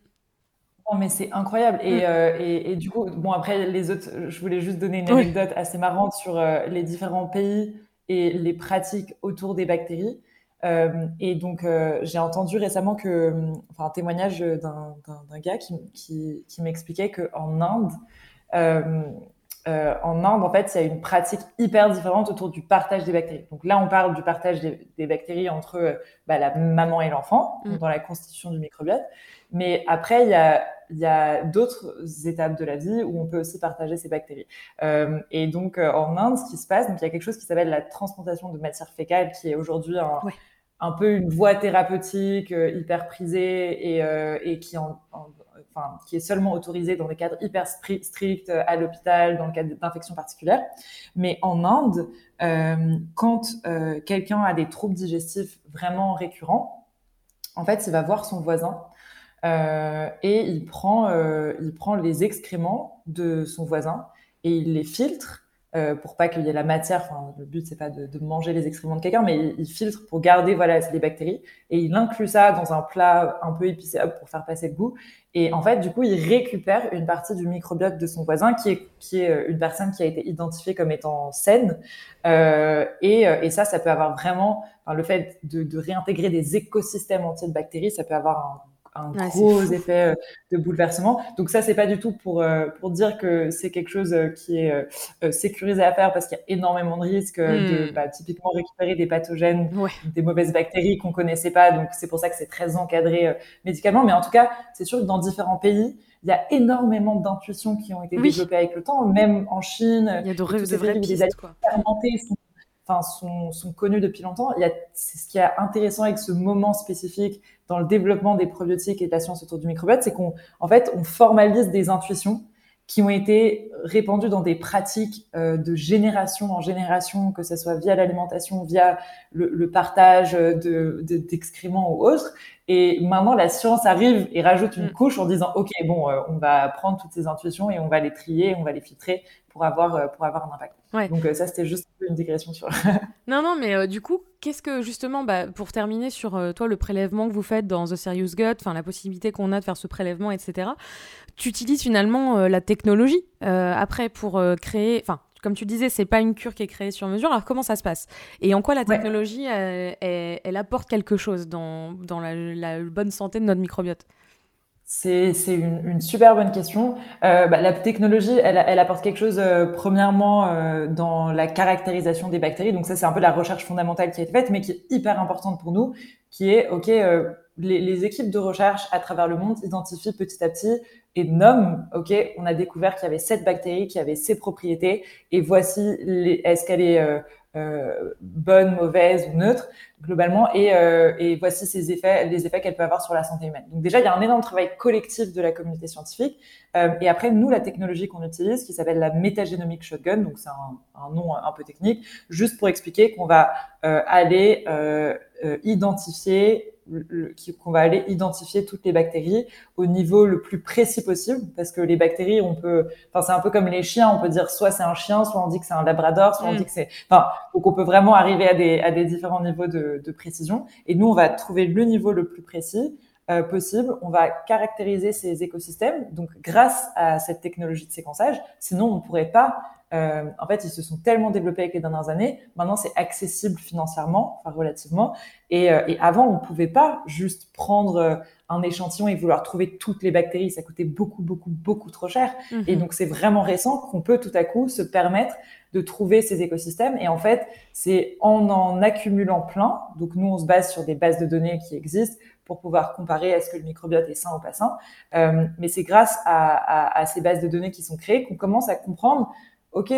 Oh, mais c'est incroyable. Mm. Euh, et, et, du coup, bon, après, les autres, je voulais juste donner une anecdote assez marrante sur euh, les différents pays et les pratiques autour des bactéries. Euh, et donc, j'ai entendu récemment que, enfin, un témoignage d'un gars qui, qui, qui m'expliquait qu'en Inde, euh, en Inde, en fait, il y a une pratique hyper différente autour du partage des bactéries. Donc là, on parle du partage des, bactéries entre euh, bah, la maman et l'enfant, mm. dans la constitution du microbiote. Mais après, il y a, y a d'autres étapes de la vie où on peut aussi partager ces bactéries. Euh, et donc, euh, en Inde, ce qui se passe, il y a quelque chose qui s'appelle la transplantation de matière fécale, qui est aujourd'hui un, un, peu une voie thérapeutique hyper prisée et, et qui en, en qui est seulement autorisé dans des cadres hyper stricts euh, à l'hôpital, dans le cadre d'infections particulières. Mais en Inde, euh, quand euh, quelqu'un a des troubles digestifs vraiment récurrents, en fait, il va voir son voisin et il prend, il prend les excréments de son voisin et il les filtre euh, pour pas qu'il y ait la matière. Enfin, le but c'est pas de, de, manger les excréments de quelqu'un, mais il, filtre pour garder voilà les bactéries et il inclut ça dans un plat un peu épicé pour faire passer le goût. Et en fait, du coup, il récupère une partie du microbiote de son voisin qui est qui est euh, une personne qui a été identifiée comme étant saine. Euh, et, euh, et, ça, ça peut avoir vraiment enfin, le fait de, de réintégrer des écosystèmes entiers de bactéries, ça peut avoir un un gros effet euh, de bouleversement. Donc ça, c'est pas du tout pour euh, pour dire que c'est quelque chose euh, qui est sécurisé à faire parce qu'il y a énormément de risques de hmm. bah, typiquement récupérer des pathogènes, des mauvaises bactéries qu'on connaissait pas. Donc c'est pour ça que c'est très encadré médicalement. Mais en tout cas, c'est sûr que dans différents pays, il y a énormément d'intuitions qui ont été développées avec le temps, même en Chine. Il y a de, vrais, de vraies pistes, quoi. Sont, enfin, sont, sont connus depuis longtemps. Il y a, c'est ce qui est intéressant avec ce moment spécifique dans le développement des probiotiques et de la science autour du microbiote, c'est qu'on, en fait, on formalise des intuitions qui ont été répandues dans des pratiques euh, de génération en génération, que ce soit via l'alimentation, via le, le partage de, d'excréments ou autres. Et maintenant, la science arrive et rajoute une mm. couche en disant, OK, bon, euh, on va prendre toutes ces intuitions et on va les trier, on va les filtrer pour avoir, euh, pour avoir un impact. Donc ça, c'était juste une digression sur... non, non, mais du coup, qu'est-ce que justement, bah, pour terminer sur toi, le prélèvement que vous faites dans The Serious Gut, enfin la possibilité qu'on a de faire ce prélèvement, etc., tu utilises finalement la technologie après pour créer... Enfin, comme tu disais, c'est pas une cure qui est créée sur mesure. Alors comment ça se passe? Et en quoi la technologie, elle, apporte quelque chose dans, dans la, bonne santé de notre microbiote? C'est une, une, super bonne question. Euh, bah, la technologie, elle, elle, apporte quelque chose, euh, premièrement, euh, dans la caractérisation des bactéries. Donc ça, c'est un peu la recherche fondamentale qui a été faite, mais qui est hyper importante pour nous, qui est, OK, euh, les, les, équipes de recherche à travers le monde identifient petit à petit et nomment, OK, on a découvert qu'il y avait cette bactérie qui avait ces propriétés, et voici, est-ce qu'elle est... Euh, euh, bonne, mauvaise ou neutre globalement, et, euh, et voici ces effets, les effets qu'elle peut avoir sur la santé humaine. Donc déjà, il y a un énorme travail collectif de la communauté scientifique. Euh, et après, nous, la technologie qu'on utilise, qui s'appelle la métagénomique shotgun, donc c'est un, un, nom un peu technique, juste pour expliquer qu'on va euh, aller euh, identifier qu'on va aller identifier toutes les bactéries au niveau le plus précis possible parce que les bactéries on peut enfin c'est un peu comme les chiens on peut dire soit c'est un chien soit on dit que c'est un labrador soit on mm. dit que c'est enfin donc on peut vraiment arriver à des à des différents niveaux de, de précision et nous on va trouver le niveau le plus précis euh, possible. On va caractériser ces écosystèmes, donc grâce à cette technologie de séquençage. Sinon, on ne pourrait pas. Euh, en fait, ils se sont tellement développés avec les dernières années. Maintenant, c'est accessible financièrement, enfin relativement. Et, euh, et avant, on pouvait pas juste prendre euh, un échantillon et vouloir trouver toutes les bactéries. Ça coûtait beaucoup, beaucoup, beaucoup trop cher. Et mhm. donc, c'est vraiment récent qu'on peut tout à coup se permettre de trouver ces écosystèmes. Et en fait, c'est en en accumulant plein. Donc, nous, on se base sur des bases de données qui existent pour pouvoir comparer est-ce que le microbiote est sain ou pas sain. Euh, mais c'est grâce à, ces bases de données qui sont créées qu'on commence à comprendre, OK,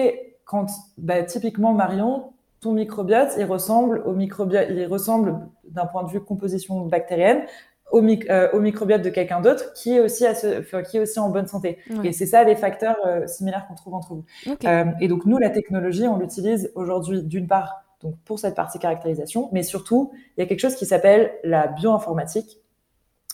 quand bah, typiquement Marion, ton microbiote, il ressemble au microbiote, il ressemble d'un point de vue composition bactérienne au, euh, au microbiote de quelqu'un d'autre qui est aussi à ce, qui est aussi en bonne santé. Et c'est ça les facteurs euh, similaires qu'on trouve entre vous. Euh, et donc nous, la technologie, on l'utilise aujourd'hui d'une part donc pour cette partie caractérisation, mais surtout il y a quelque chose qui s'appelle la bioinformatique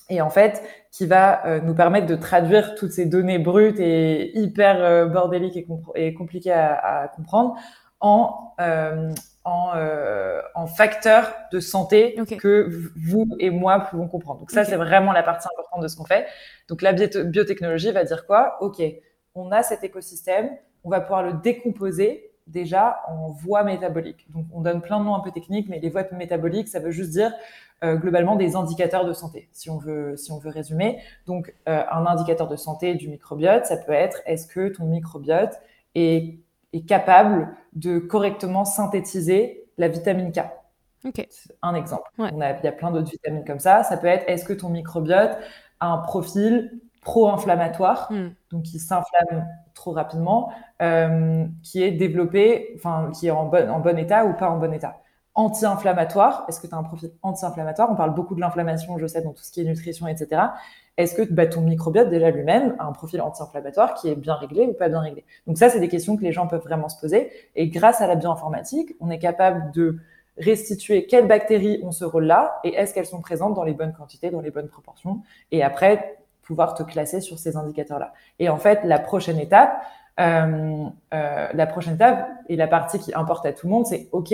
et en fait qui va euh, nous permettre de traduire toutes ces données brutes et hyper bordéliques et, et compliquées à, à, comprendre en en, euh, en facteurs de santé que vous et moi pouvons comprendre. Donc ça, c'est vraiment la partie importante de ce qu'on fait. Donc la biotechnologie va dire quoi? Ok, on a cet écosystème, on va pouvoir le décomposer déjà en voies métaboliques. Donc on donne plein de noms un peu techniques, mais les voies métaboliques, ça veut juste dire euh, globalement des indicateurs de santé, si on veut, si on veut résumer. Donc euh, un indicateur de santé du microbiote, ça peut être est-ce que ton microbiote est est capable de correctement synthétiser la vitamine K? Okay. Un exemple. On a, il y a plein d'autres vitamines comme ça. Ça peut être est-ce que ton microbiote a un profil pro-inflammatoire, hmm. donc qui s'inflamme trop rapidement, euh, qui est développé, enfin qui est en bon, en bon état ou pas en bon état. Anti-inflammatoire, est-ce que tu as un profil anti-inflammatoire? On parle beaucoup de l'inflammation, je sais, dans tout ce qui est nutrition, etc est-ce que bah, ton microbiote déjà lui-même a un profil anti-inflammatoire qui est bien réglé ou pas bien réglé? Donc ça, c'est des questions que les gens peuvent vraiment se poser. Et grâce à la bioinformatique, on est capable de restituer quelles bactéries ont ce rôle-là et est-ce qu'elles sont présentes dans les bonnes quantités, dans les bonnes proportions? Et après, pouvoir te classer sur ces indicateurs-là. Et en fait, la prochaine étape, euh, euh, la prochaine étape et la partie qui importe à tout le monde, c'est OK,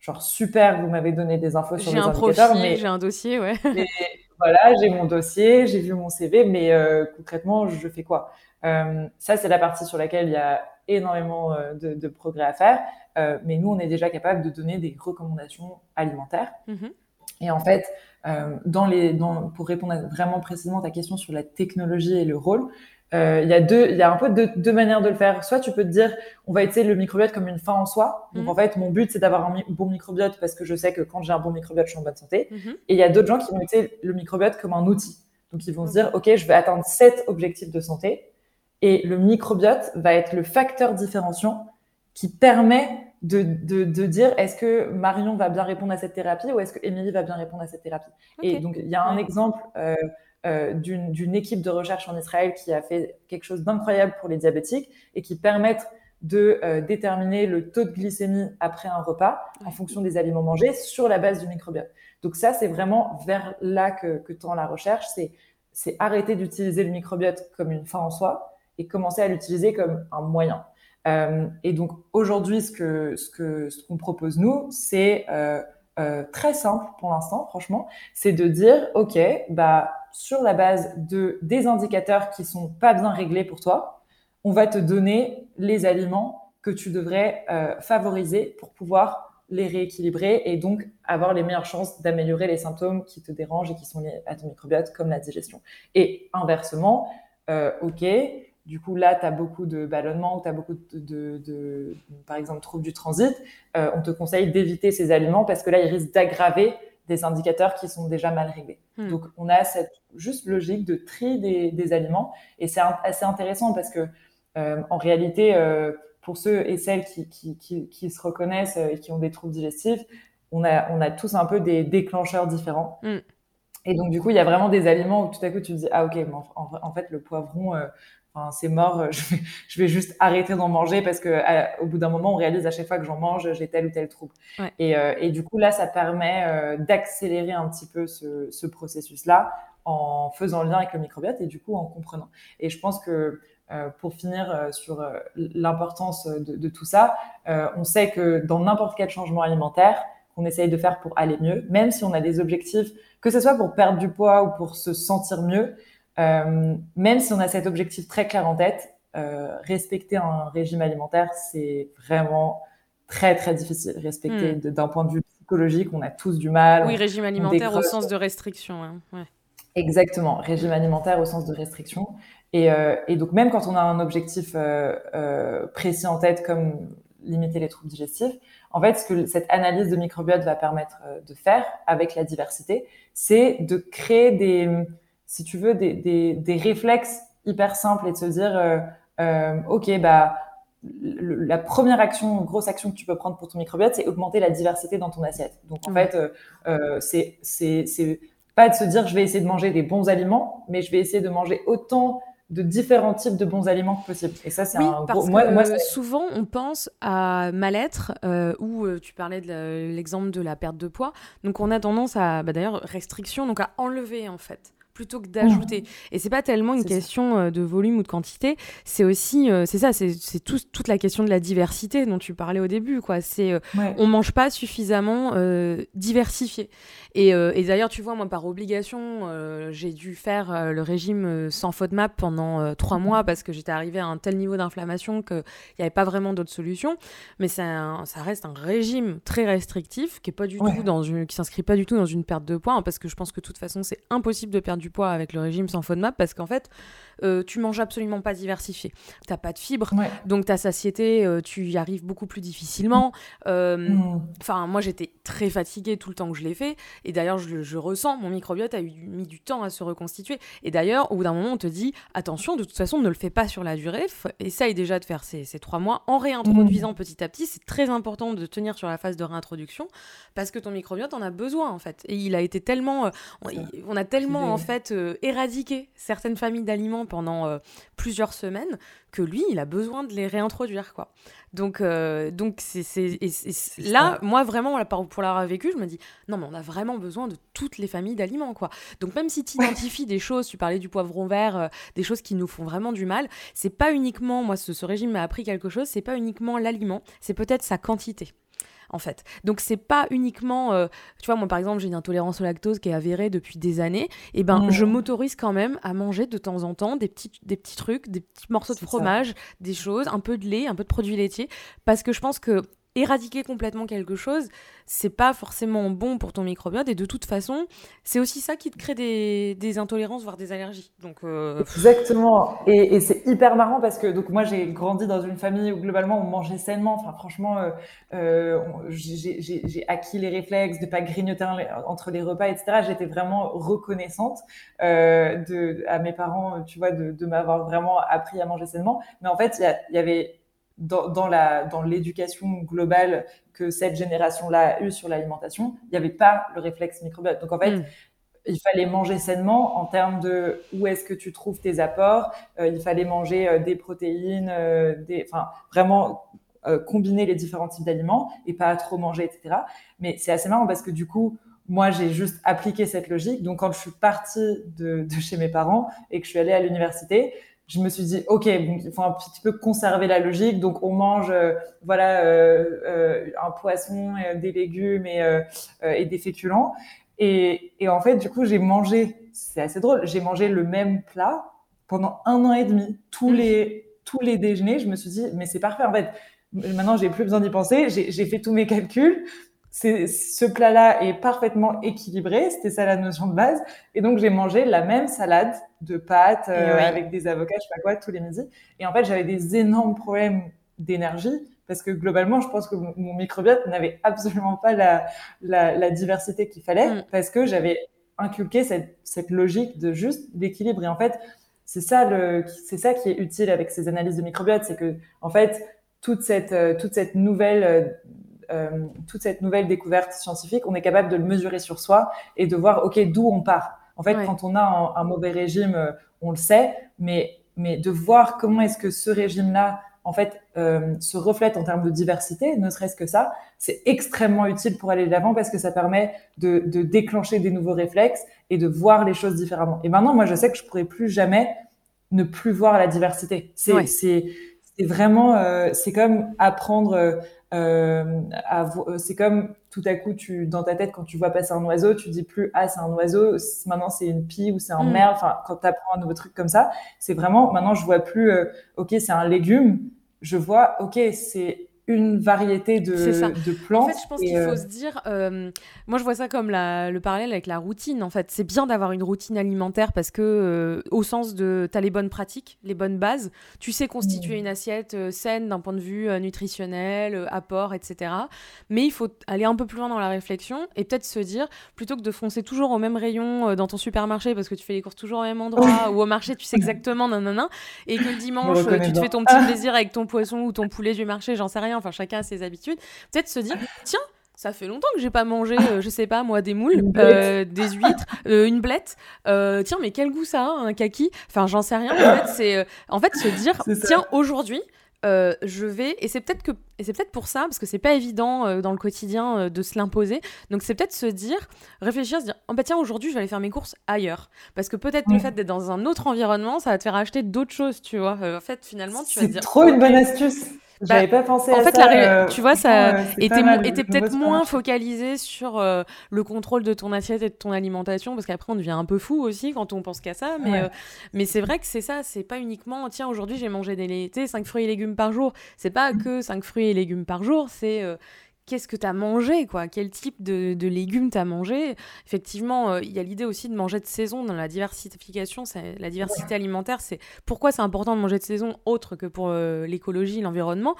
genre super, vous m'avez donné des infos sur les indicateurs, mais j'ai un dossier, ouais voilà, j'ai mon dossier, j'ai vu mon CV, mais euh, concrètement, je fais quoi? Ça, c'est la partie sur laquelle il y a énormément de, progrès à faire. mais nous, on est déjà capable de donner des recommandations alimentaires. Mm-hmm. Et en fait, dans les, dans, pour répondre vraiment précisément à ta question sur la technologie et le rôle, euh, il y a deux, il y a un peu deux, deux, manières de le faire. Soit tu peux te dire, on va utiliser le microbiote comme une fin en soi. Donc mhm. en fait, mon but c'est d'avoir un bon microbiote parce que je sais que quand j'ai un bon microbiote, je suis en bonne santé. Mhm. Et il y a d'autres gens qui vont utiliser le microbiote comme un outil. Donc ils vont se dire, ok, je vais atteindre sept objectifs de santé, et le microbiote va être le facteur différenciant qui permet de, de, de dire est-ce que Marion va bien répondre à cette thérapie ou est-ce que Émilie va bien répondre à cette thérapie? Et donc il y a un exemple. Euh, euh, d'une équipe de recherche en Israël qui a fait quelque chose d'incroyable pour les diabétiques et qui permettent de euh, déterminer le taux de glycémie après un repas en fonction des aliments mangés sur la base du microbiote. Donc ça, c'est vraiment vers là que, que tend la recherche, c'est arrêter d'utiliser le microbiote comme une fin en soi et commencer à l'utiliser comme un moyen. Euh, et donc aujourd'hui, ce que ce que ce qu'on propose nous, c'est euh, euh, très simple pour l'instant, franchement, c'est de dire, ok, bah sur la base de des indicateurs qui sont pas bien réglés pour toi, on va te donner les aliments que tu devrais euh, favoriser pour pouvoir les rééquilibrer et donc avoir les meilleures chances d'améliorer les symptômes qui te dérangent et qui sont liés à ton microbiote, comme la digestion. Et inversement, euh, ok, du coup, là, tu as beaucoup de ballonnements ou tu as beaucoup de, de, par exemple, troubles du transit. Euh, on te conseille d'éviter ces aliments parce que là, ils risquent d'aggraver des indicateurs qui sont déjà mal réglés. Hmm. Donc, on a cette juste logique de tri des, des aliments et c'est assez intéressant parce que, euh, en réalité, euh, pour ceux et celles qui, qui, qui, qui, se reconnaissent et qui ont des troubles digestifs, on a, on a tous un peu des déclencheurs différents. Hmm. Et donc, du coup, il y a vraiment des aliments où tout à coup, tu te dis, ah, ok, en, en, fait, le poivron, Enfin, c'est mort, euh, je vais, je vais, juste arrêter d'en manger parce que au bout d'un moment, on réalise à chaque fois que j'en mange, j'ai tel ou tel trouble. Et, euh, et, du coup, là, ça permet euh, d'accélérer un petit peu ce, ce processus-là en faisant le lien avec le microbiote et du coup en comprenant. Et je pense que pour finir sur l'importance de, de, tout ça, on sait que dans n'importe quel changement alimentaire qu'on essaye de faire pour aller mieux, même si on a des objectifs, que ce soit pour perdre du poids ou pour se sentir mieux, euh, même si on a cet objectif très clair en tête, euh, respecter un régime alimentaire, c'est vraiment très très difficile. Respecter hmm. d'un point de vue psychologique, on a tous du mal. Oui, régime alimentaire au sens de restriction. Hein. Ouais. Exactement, régime alimentaire au sens de restriction. Et, euh, et, donc même quand on a un objectif euh, euh, précis en tête comme limiter les troubles digestifs, en fait, ce que cette analyse de microbiote va permettre euh, de faire avec la diversité, c'est de créer des, si tu veux, des, des, des, réflexes hyper simples et de se dire, euh, euh, ok, bah, la première action, grosse action que tu peux prendre pour ton microbiote, c'est augmenter la diversité dans ton assiette. Donc en fait, euh, c'est c'est pas de se dire je vais essayer de manger des bons aliments, mais je vais essayer de manger autant de différents types de bons aliments que possible. Et ça, c'est un gros. moi, moi souvent, on pense à mal-être, euh, où euh, tu parlais de l'exemple de la perte de poids. Donc, on a tendance à, bah, d'ailleurs, restriction, donc à enlever en fait plutôt que d'ajouter. Et c'est pas tellement une question euh, de volume ou de quantité, c'est aussi, euh, c'est ça, c'est toute la question de la diversité dont tu parlais au début, quoi. C'est, euh, on mange pas suffisamment diversifié. Et, et d'ailleurs, tu vois, moi, par obligation, j'ai dû faire le régime sans map pendant trois mhm. mois parce que j'étais arrivée à un tel niveau d'inflammation qu'il n'y avait pas vraiment d'autre solution. Mais ça reste un régime très restrictif qui est pas du tout dans une, qui s'inscrit pas du tout dans une perte de poids, hein, parce que je pense que de toute façon, c'est impossible de perdre du poids avec le régime sans map parce qu'en fait, euh, tu manges absolument pas diversifié. T'as pas de fibres, donc ta satiété, euh, tu y arrives beaucoup plus difficilement. Euh, mm. Enfin, moi, j'étais très fatiguée tout le temps que je l'ai fait, et d'ailleurs, je, ressens, mon microbiote a eu, mis du temps à se reconstituer. Et d'ailleurs, au bout d'un moment, on te dit attention, de toute façon, ne le fais pas sur la durée. Essaye déjà de faire ces, trois mois en réintroduisant mm. petit à petit. C'est très important de tenir sur la phase de réintroduction parce que ton microbiote en a besoin en fait. Et il a été tellement, on, a tellement en fait éradiqué certaines familles d'aliments pendant euh, plusieurs semaines que lui, il a besoin de les réintroduire, quoi. Donc, euh, donc c'est là, moi vraiment, pour l'avoir vécu, je me dis non, mais on a vraiment besoin de toutes les familles d'aliments, quoi. Donc même si tu identifies des choses, tu parlais du poivron vert, euh, des choses qui nous font vraiment du mal, c'est pas uniquement, moi, ce, ce régime m'a appris quelque chose, c'est pas uniquement l'aliment, c'est peut-être sa quantité en fait. Donc c'est pas uniquement, euh, tu vois, moi par exemple j'ai une intolérance au lactose qui est avérée depuis des années, et ben je m'autorise quand même à manger de temps en temps des petits, des petits trucs, des petits morceaux de fromage, des choses, un peu de lait, un peu de produits laitiers, parce que je pense que éradiquer complètement quelque chose, c'est pas forcément bon pour ton microbiote et de toute façon, c'est aussi ça qui te crée des, intolérances voire des allergies. Euh, exactement. Et, c'est hyper marrant parce que donc moi j'ai grandi dans une famille où globalement on mangeait sainement. Enfin franchement, euh, euh, j'ai acquis les réflexes de pas grignoter entre les repas, etc. J'étais vraiment reconnaissante à mes parents, tu vois, de, m'avoir vraiment appris à manger sainement. Mais en fait, il y avait dans, la, dans l'éducation globale que cette génération-là a eue sur l'alimentation, il n'y avait pas le réflexe microbiote. Donc en fait, mm. il fallait manger sainement en termes de où est-ce que tu trouves tes apports. Euh, il fallait manger euh, des protéines, euh, des, enfin vraiment combiner les différents types d'aliments et pas trop manger, etc. Mais c'est assez marrant parce que du coup, moi, j'ai juste appliqué cette logique. Donc, quand je suis partie de, de chez mes parents et que je suis allée à l'université, je me suis dit, ok, il faut un petit peu conserver la logique. Donc, on mange, euh, voilà, euh, euh, un poisson, des légumes et, et des féculents. Et, et, en fait, du coup, j'ai mangé, c'est assez drôle, j'ai mangé le même plat pendant un an et demi. Tous mmh. les, tous les déjeuners, je me suis dit, mais c'est parfait. En fait, maintenant, j'ai plus besoin d'y penser. J'ai fait tous mes calculs ce plat-là est parfaitement équilibré, c'était ça la notion de base. Et donc j'ai mangé la même salade de pâtes euh, avec des avocats, je sais pas quoi, tous les midis. Et en fait j'avais des énormes problèmes d'énergie parce que globalement je pense que mon, microbiote n'avait absolument pas la, la, la diversité qu'il fallait mm. parce que j'avais inculqué cette, cette logique de juste l'équilibre. Et en fait c'est ça le, c'est ça qui est utile avec ces analyses de microbiote, c'est que en fait toute cette, euh, toute cette nouvelle euh, toute cette nouvelle découverte scientifique, on est capable de le mesurer sur soi et de voir, OK, d'où on part. En fait, quand on a un, mauvais régime, euh, on le sait, mais, mais de voir comment est-ce que ce régime-là, en fait, euh, se reflète en termes de diversité, ne serait-ce que ça, c'est extrêmement utile pour aller de l'avant parce que ça permet de, de, déclencher des nouveaux réflexes et de voir les choses différemment. Et maintenant, moi, je sais que je pourrais plus jamais ne plus voir la diversité. C'est c'est vraiment, euh, c'est comme apprendre euh, euh, c'est comme tout à coup, tu, dans ta tête, quand tu vois passer un oiseau, tu dis plus ah c'est un oiseau, maintenant c'est une pie ou c'est un mm. merle. Enfin, quand tu apprends un nouveau truc comme ça, c'est vraiment maintenant je vois plus euh, ok c'est un légume, je vois ok c'est une variété de, de plantes. En fait, je pense qu'il faut se dire, moi je vois ça comme la, le parallèle avec la routine. En fait, c'est bien d'avoir une routine alimentaire parce que, au sens de, tu as les bonnes pratiques, les bonnes bases, tu sais constituer mmh. une assiette saine d'un point de vue nutritionnel, apport, etc. Mais il faut aller un peu plus loin dans la réflexion et peut-être se dire, plutôt que de foncer toujours au même rayon dans ton supermarché parce que tu fais les courses toujours au même endroit ou au marché, tu sais exactement, nanana, et que le dimanche, tu te fais ton petit plaisir avec ton poisson ou ton poulet du marché, j'en sais rien, enfin chacun a ses habitudes. Peut-être se dire, tiens, ça fait longtemps que j'ai pas mangé, euh, je sais pas moi, des moules, euh, des huîtres, euh, une blette. tiens, mais quel goût ça a, un kaki? Enfin, j'en sais rien. En fait, c'est en fait se dire, tiens, aujourd'hui, je vais et c'est peut-être que et c'est peut-être pour ça parce que c'est pas évident dans le quotidien de se l'imposer. Donc c'est peut-être se dire réfléchir se dire oh bah tiens aujourd'hui je vais aller faire mes courses ailleurs. Parce que peut-être le fait d'être dans un autre environnement ça va te faire acheter d'autres choses tu vois. En fait finalement tu vas dire c'est trop une bonne astuce bah, J'avais pas pensé en à fait, ça. Euh, tu vois, ça était, peut-être moins focalisé sur euh, le contrôle de ton assiette et de ton alimentation, parce qu'après on devient un peu fou aussi quand on pense qu'à ça. Mais, euh, mais c'est vrai que c'est ça, c'est pas uniquement tiens aujourd'hui j'ai mangé des laitiers, 5 fruits et légumes par jour. C'est pas mm. que 5 fruits et légumes par jour, c'est qu'est-ce que tu as mangé, quoi? Quel type de, de légumes tu as mangé? Effectivement, euh, il y a l'idée aussi de manger de saison dans la diversification. La diversité alimentaire, c'est pourquoi c'est important de manger de saison autre que pour euh, l'écologie, l'environnement?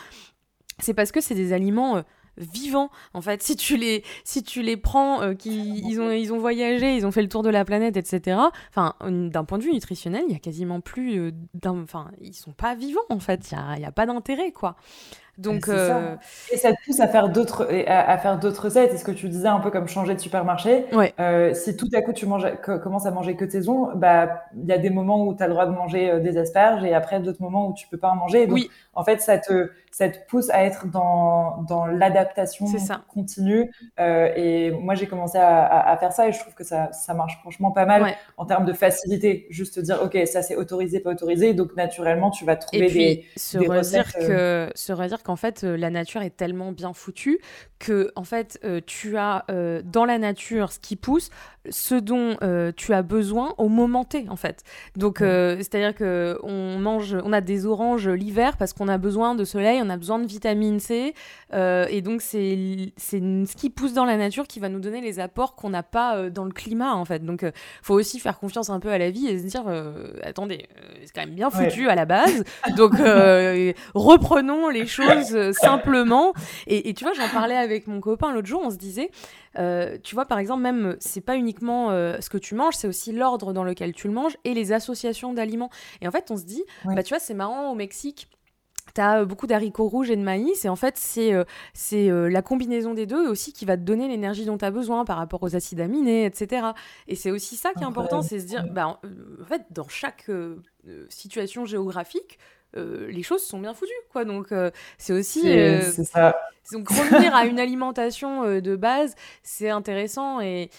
C'est parce que c'est des aliments euh, vivants. En fait, si tu les, si tu les prends, qui, ils, ont, ils ont voyagé, ils ont fait le tour de la planète, etc. Enfin, d'un point de vue nutritionnel, il y a quasiment plus... Enfin, ils sont pas vivants, en fait. Il n'y a, a, pas d'intérêt, quoi. Donc, euh... Et ça te pousse à faire d'autres, à, faire d'autres recettes. Est-ce que tu disais un peu comme changer de supermarché ouais. euh, Si tout à coup tu manges, commences à manger que tes ongles, bah il y a des moments où tu as le droit de manger euh, des asperges et après d'autres moments où tu peux pas en manger. Donc, oui. En fait, ça te, ça te pousse à être dans, dans l'adaptation continue. Euh, et moi, j'ai commencé à, à, faire ça et je trouve que ça, ça marche franchement pas mal en termes de facilité. Juste dire, ok, ça c'est autorisé, pas autorisé. Donc naturellement, tu vas trouver et puis, des, se redire que se redire qu'en fait euh, la nature est tellement bien foutue que en fait euh, tu as euh, dans la nature ce qui pousse ce dont tu as besoin au moment T en fait. Donc c'est à dire que on mange on a des oranges l'hiver parce qu'on a besoin de soleil on a besoin de vitamine C et donc c'est c'est ce qui pousse dans la nature qui va nous donner les apports qu'on n'a pas dans le climat en fait. Donc faut aussi faire confiance un peu à la vie et se dire attendez c'est quand même bien foutu à la base. Donc reprenons les choses simplement. Et, tu vois, j'en parlais avec mon copain l'autre jour, on se disait, euh, tu vois, par exemple, même, c'est pas uniquement euh, ce que tu manges, c'est aussi l'ordre dans lequel tu le manges et les associations d'aliments. Et en fait, on se dit, bah, tu vois, c'est marrant au Mexique. T'as as euh, beaucoup d'haricots rouges et de maïs, et en fait, c'est c'est la combinaison des deux aussi qui va te donner l'énergie dont tu as besoin par rapport aux acides aminés, etc. Et c'est aussi ça qui est important, c'est se dire, bah, en fait, dans chaque situation géographique, euh, les choses sont bien foutues, quoi. Donc, euh, c'est aussi. C'est euh, ça. Donc, revenir à une alimentation de base, c'est intéressant et,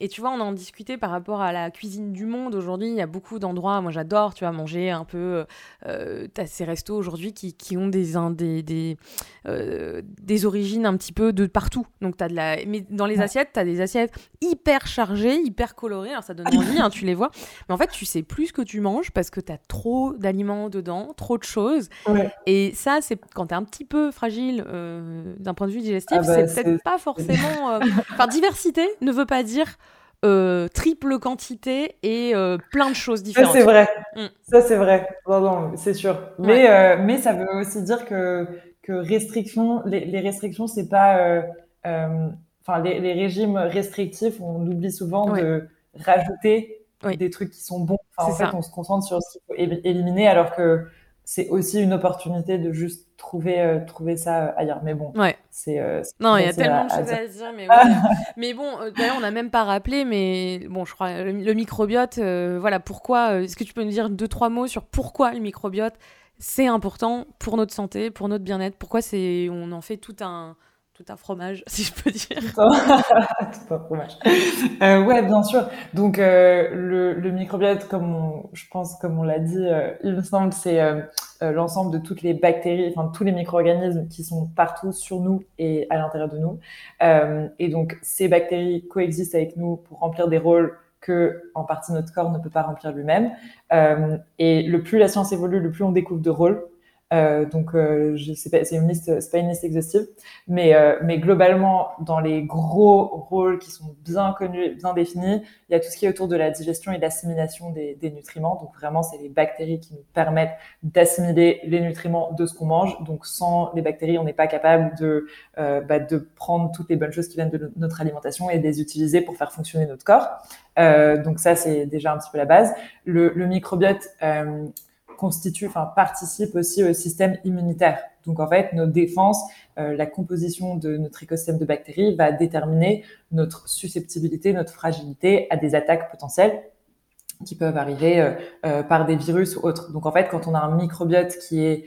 et tu vois, on en discutait par rapport à la cuisine du monde. Aujourd'hui, il y a beaucoup d'endroits. Moi, j'adore, tu vois, manger un peu. Euh, tu as ces restos aujourd'hui qui, qui, ont des, des, des, euh, des, origines un petit peu de partout. Donc, tu as de la. Mais dans les assiettes, tu as des assiettes hyper chargées, hyper colorées. Alors, ça donne envie, hein, tu les vois. Mais en fait, tu sais plus ce que tu manges parce que tu as trop d'aliments dedans, trop de choses. Et ça, c'est quand tu es un petit peu fragile euh, d'un point de vue digestif, ah bah, c'est peut-être pas forcément. Euh, enfin, diversité ne veut pas dire euh, triple quantité et euh, plein de choses différentes. Ça, c'est vrai. Mm. Ça, c'est vrai. Non, c'est sûr. Mais, euh, mais ça veut aussi dire que, que restriction, les, les restrictions, c'est pas. Enfin, les, les, régimes restrictifs, on oublie souvent de rajouter des trucs qui sont bons. en fait, on se concentre sur ce qu'il faut éliminer alors que c'est aussi une opportunité de juste trouver euh, trouver ça euh, ailleurs. Mais bon ouais. c'est euh, non il y a tellement de choses à dire mais, mais bon d'ailleurs on n'a même pas rappelé mais bon je crois le, microbiote voilà pourquoi est-ce que tu peux nous dire deux trois mots sur pourquoi le microbiote c'est important pour notre santé pour notre bien-être? Pourquoi c'est on en fait tout un tout un fromage, si je peux dire. tout un fromage. Euh, ouais, bien sûr. Donc euh, le, le, microbiote, comme je pense, comme on l'a dit, euh, il me semble, c'est euh, euh, l'ensemble de toutes les bactéries, enfin tous les micro-organismes qui sont partout sur nous et à l'intérieur de nous. et donc ces bactéries coexistent avec nous pour remplir des rôles que en partie notre corps ne peut pas remplir lui-même. et le plus la science évolue, le plus on découvre de rôles. Euh, donc, euh, je sais pas, c'est une liste, c'est pas une liste exhaustive, mais euh, mais globalement, dans les gros rôles qui sont bien connus, bien définis, il y a tout ce qui est autour de la digestion et l'assimilation des, des nutriments. Donc vraiment, c'est les bactéries qui nous permettent d'assimiler les nutriments de ce qu'on mange. Donc sans les bactéries, on n'est pas capable de bah, de prendre toutes les bonnes choses qui viennent de notre alimentation et de les utiliser pour faire fonctionner notre corps. donc ça, c'est déjà un petit peu la base. Le, le microbiote constitue, enfin participe aussi au système immunitaire. Donc en fait, nos défenses, euh, la composition de notre écosystème de bactéries va déterminer notre susceptibilité, notre fragilité à des attaques potentielles qui peuvent arriver euh, euh, par des virus ou autres. Donc en fait, quand on a un microbiote qui est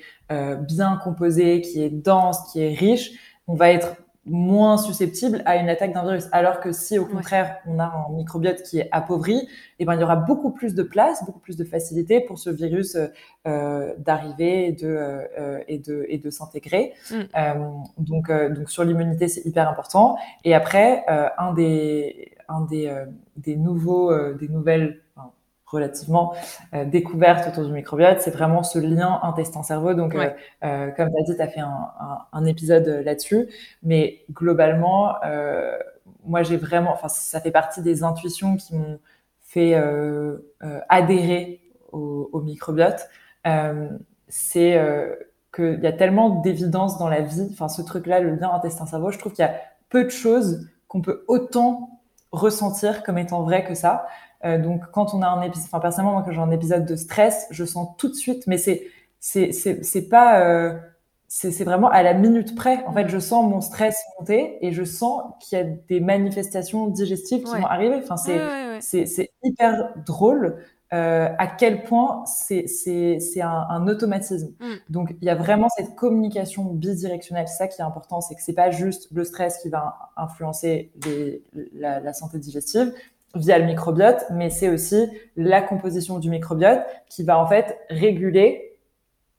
bien composé, qui est dense, qui est riche, on va être moins susceptible à une attaque d'un virus. Alors que si au contraire on a un microbiote qui est appauvri, eh ben il y aura beaucoup plus de place, beaucoup plus de facilité pour ce virus euh, d'arriver et de euh, et de et de s'intégrer. Mm. Euh, donc donc sur l'immunité c'est hyper important. Et après un des un des des nouveaux des nouvelles relativement euh, découverte autour du microbiote, c'est vraiment ce lien intestin-cerveau. Donc, euh, euh, comme tu as dit, tu as fait un, un, épisode là-dessus. Mais globalement, moi, j'ai vraiment, enfin, ça fait partie des intuitions qui m'ont fait adhérer au, au microbiote. c'est qu'il y a tellement d'évidence dans la vie, enfin, ce truc-là, le lien intestin-cerveau, je trouve qu'il y a peu de choses qu'on peut autant ressentir comme étant vrai que ça. Euh, donc, quand on a un épisode, enfin, personnellement, moi, quand j'ai un épisode de stress, je sens tout de suite, mais c'est, c'est, c'est, pas, euh, c'est, vraiment à la minute près. En fait, je sens mon stress monter et je sens qu'il y a des manifestations digestives qui vont arriver. Enfin, c'est, c'est, c'est hyper drôle. Euh, à quel point c'est c'est c'est un, un, automatisme. Mm. Donc il y a vraiment cette communication bidirectionnelle. C'est ça qui est important, c'est que c'est pas juste le stress qui va influencer les, la, la, santé digestive, via le microbiote, mais c'est aussi la composition du microbiote qui va en fait réguler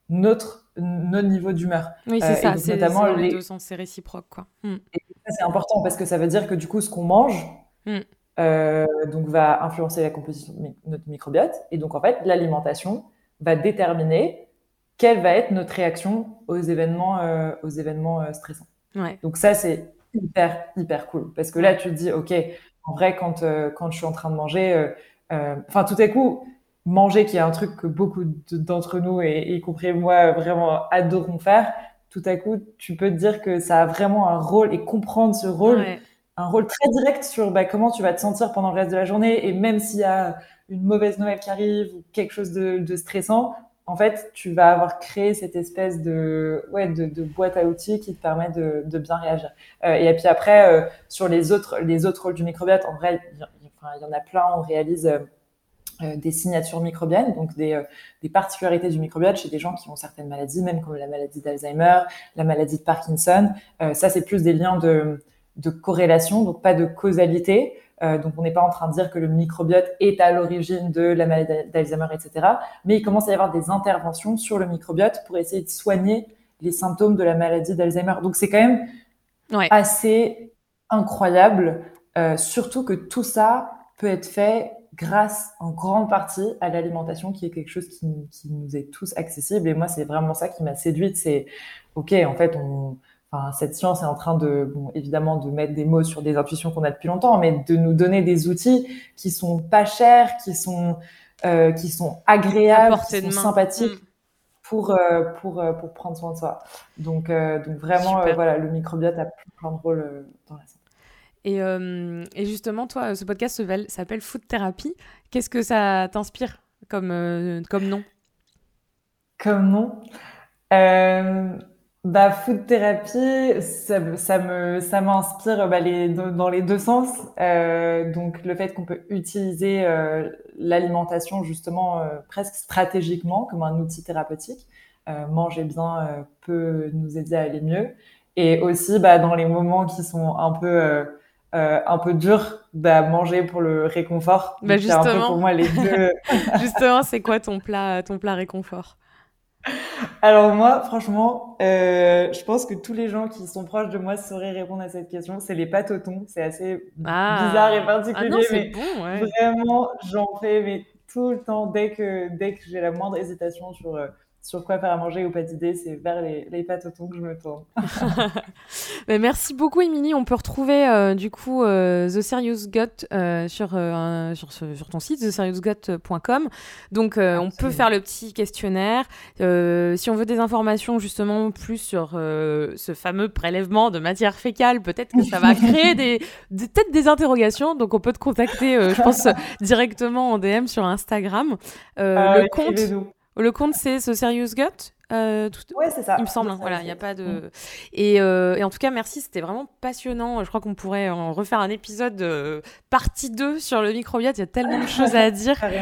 notre notre niveau d'humeur. Oui, c'est euh, ça, c'est notamment les... deux sens, c'est réciproque quoi. Hmm. Et ça c'est important parce que ça veut dire que du coup ce qu'on mange hmm. euh, donc va influencer la composition de notre microbiote et donc en fait l'alimentation va déterminer quelle va être notre réaction aux événements euh, aux événements euh, stressants. Ouais. Donc ça c'est hyper hyper cool parce que là tu te dis ok en vrai, quand, euh, quand je suis en train de manger, euh, euh, enfin, tout à coup, manger, qui est un truc que beaucoup d'entre nous, et y compris moi, vraiment adorons faire, tout à coup, tu peux te dire que ça a vraiment un rôle et comprendre ce rôle, un rôle très direct sur bah, comment tu vas te sentir pendant le reste de la journée. Et même s'il y a une mauvaise nouvelle qui arrive ou quelque chose de, de stressant, en fait, tu vas avoir créé cette espèce de, ouais, de, boîte à outils qui te permet de, de bien réagir. Euh, et puis après, euh, sur les autres, les autres rôles du microbiote, en vrai, il y, en a plein. On réalise euh, des signatures microbiennes, donc des, des, particularités du microbiote chez des gens qui ont certaines maladies, même comme la maladie d'Alzheimer, la maladie de Parkinson. ça, c'est plus des liens de, de corrélation, donc pas de causalité. Euh, donc, on n'est pas en train de dire que le microbiote est à l'origine de la maladie d'Alzheimer, etc. Mais il commence à y avoir des interventions sur le microbiote pour essayer de soigner les symptômes de la maladie d'Alzheimer. Donc, c'est quand même assez incroyable, euh, surtout que tout ça peut être fait grâce en grande partie à l'alimentation, qui est quelque chose qui, qui, nous est tous accessible. Et moi, c'est vraiment ça qui m'a séduite. C'est, OK, en fait, on cette science est en train de, bon, évidemment, de mettre des mots sur des intuitions qu'on a depuis longtemps, mais de nous donner des outils qui sont pas chers, qui sont, euh, qui sont agréables, qui sont sympathiques. Mm. Pour, euh, pour, euh, pour prendre soin de soi. Donc, donc vraiment, voilà, le microbiote a plein de rôles dans la santé. Et, et, justement, toi, ce podcast s'appelle Food Therapy. Qu'est-ce que ça t'inspire comme, comme nom? Comme nom? Bah, food thérapie, ça, ça me, ça m'inspire bah, les, dans les deux sens. Euh, donc, le fait qu'on peut utiliser euh, l'alimentation justement euh, presque stratégiquement comme un outil thérapeutique. Euh, manger bien euh, peut nous aider à aller mieux. Et aussi, bah, dans les moments qui sont un peu un peu durs, bah, manger pour le réconfort. Bah, justement, un peu pour moi les deux. justement, c'est quoi ton plat, ton plat réconfort? Alors moi, franchement, euh, je pense que tous les gens qui sont proches de moi sauraient répondre à cette question. C'est les pâtes au thon. C'est assez ah. bizarre et particulier, ah mais vraiment, j'en fais mais tout le temps dès que dès que j'ai la moindre hésitation sur euh, sur quoi faire à manger ou pas d'idées, c'est vers les, les pâtes au thon que je me tourne. Mais merci beaucoup, Émilie. On peut retrouver euh, du coup euh, The Serious Gut euh, sur, sur, sur, ton site, theseriousgut.com. Donc, on peut faire le petit questionnaire. si on veut des informations justement plus sur ce fameux prélèvement de matière fécale, peut-être que ça va créer des, peut-être des interrogations. Donc, on peut te contacter, je pense, directement en DM sur Instagram. Ah le compte. Le compte, c'est ce Serious Gut euh, Ouais, c'est ça. Il me semble. Hein, voilà, il n'y a pas de. Mm. Et, euh, et, en tout cas, merci, c'était vraiment passionnant. Je crois qu'on pourrait en refaire un épisode euh, partie 2 sur le microbiote. Il y a tellement de choses à dire.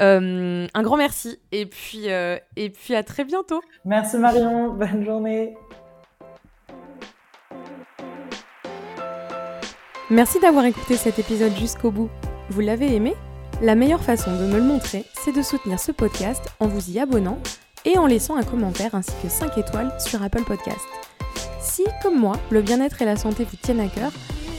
Euh, un grand merci. Et puis, et puis à très bientôt. Merci Marion. Bonne journée. Merci d'avoir écouté cet épisode jusqu'au bout. Vous l'avez aimé? La meilleure façon de me le montrer, c'est de soutenir ce podcast en vous y abonnant et en laissant un commentaire ainsi que 5 étoiles sur Apple Podcast. Si, comme moi, le bien-être et la santé vous tiennent à cœur,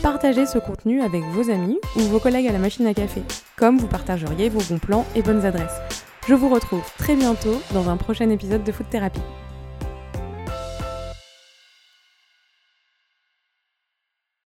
partagez ce contenu avec vos amis ou vos collègues à la machine à café, comme vous partageriez vos bons plans et bonnes adresses. Je vous retrouve très bientôt dans un prochain épisode de Food Therapy.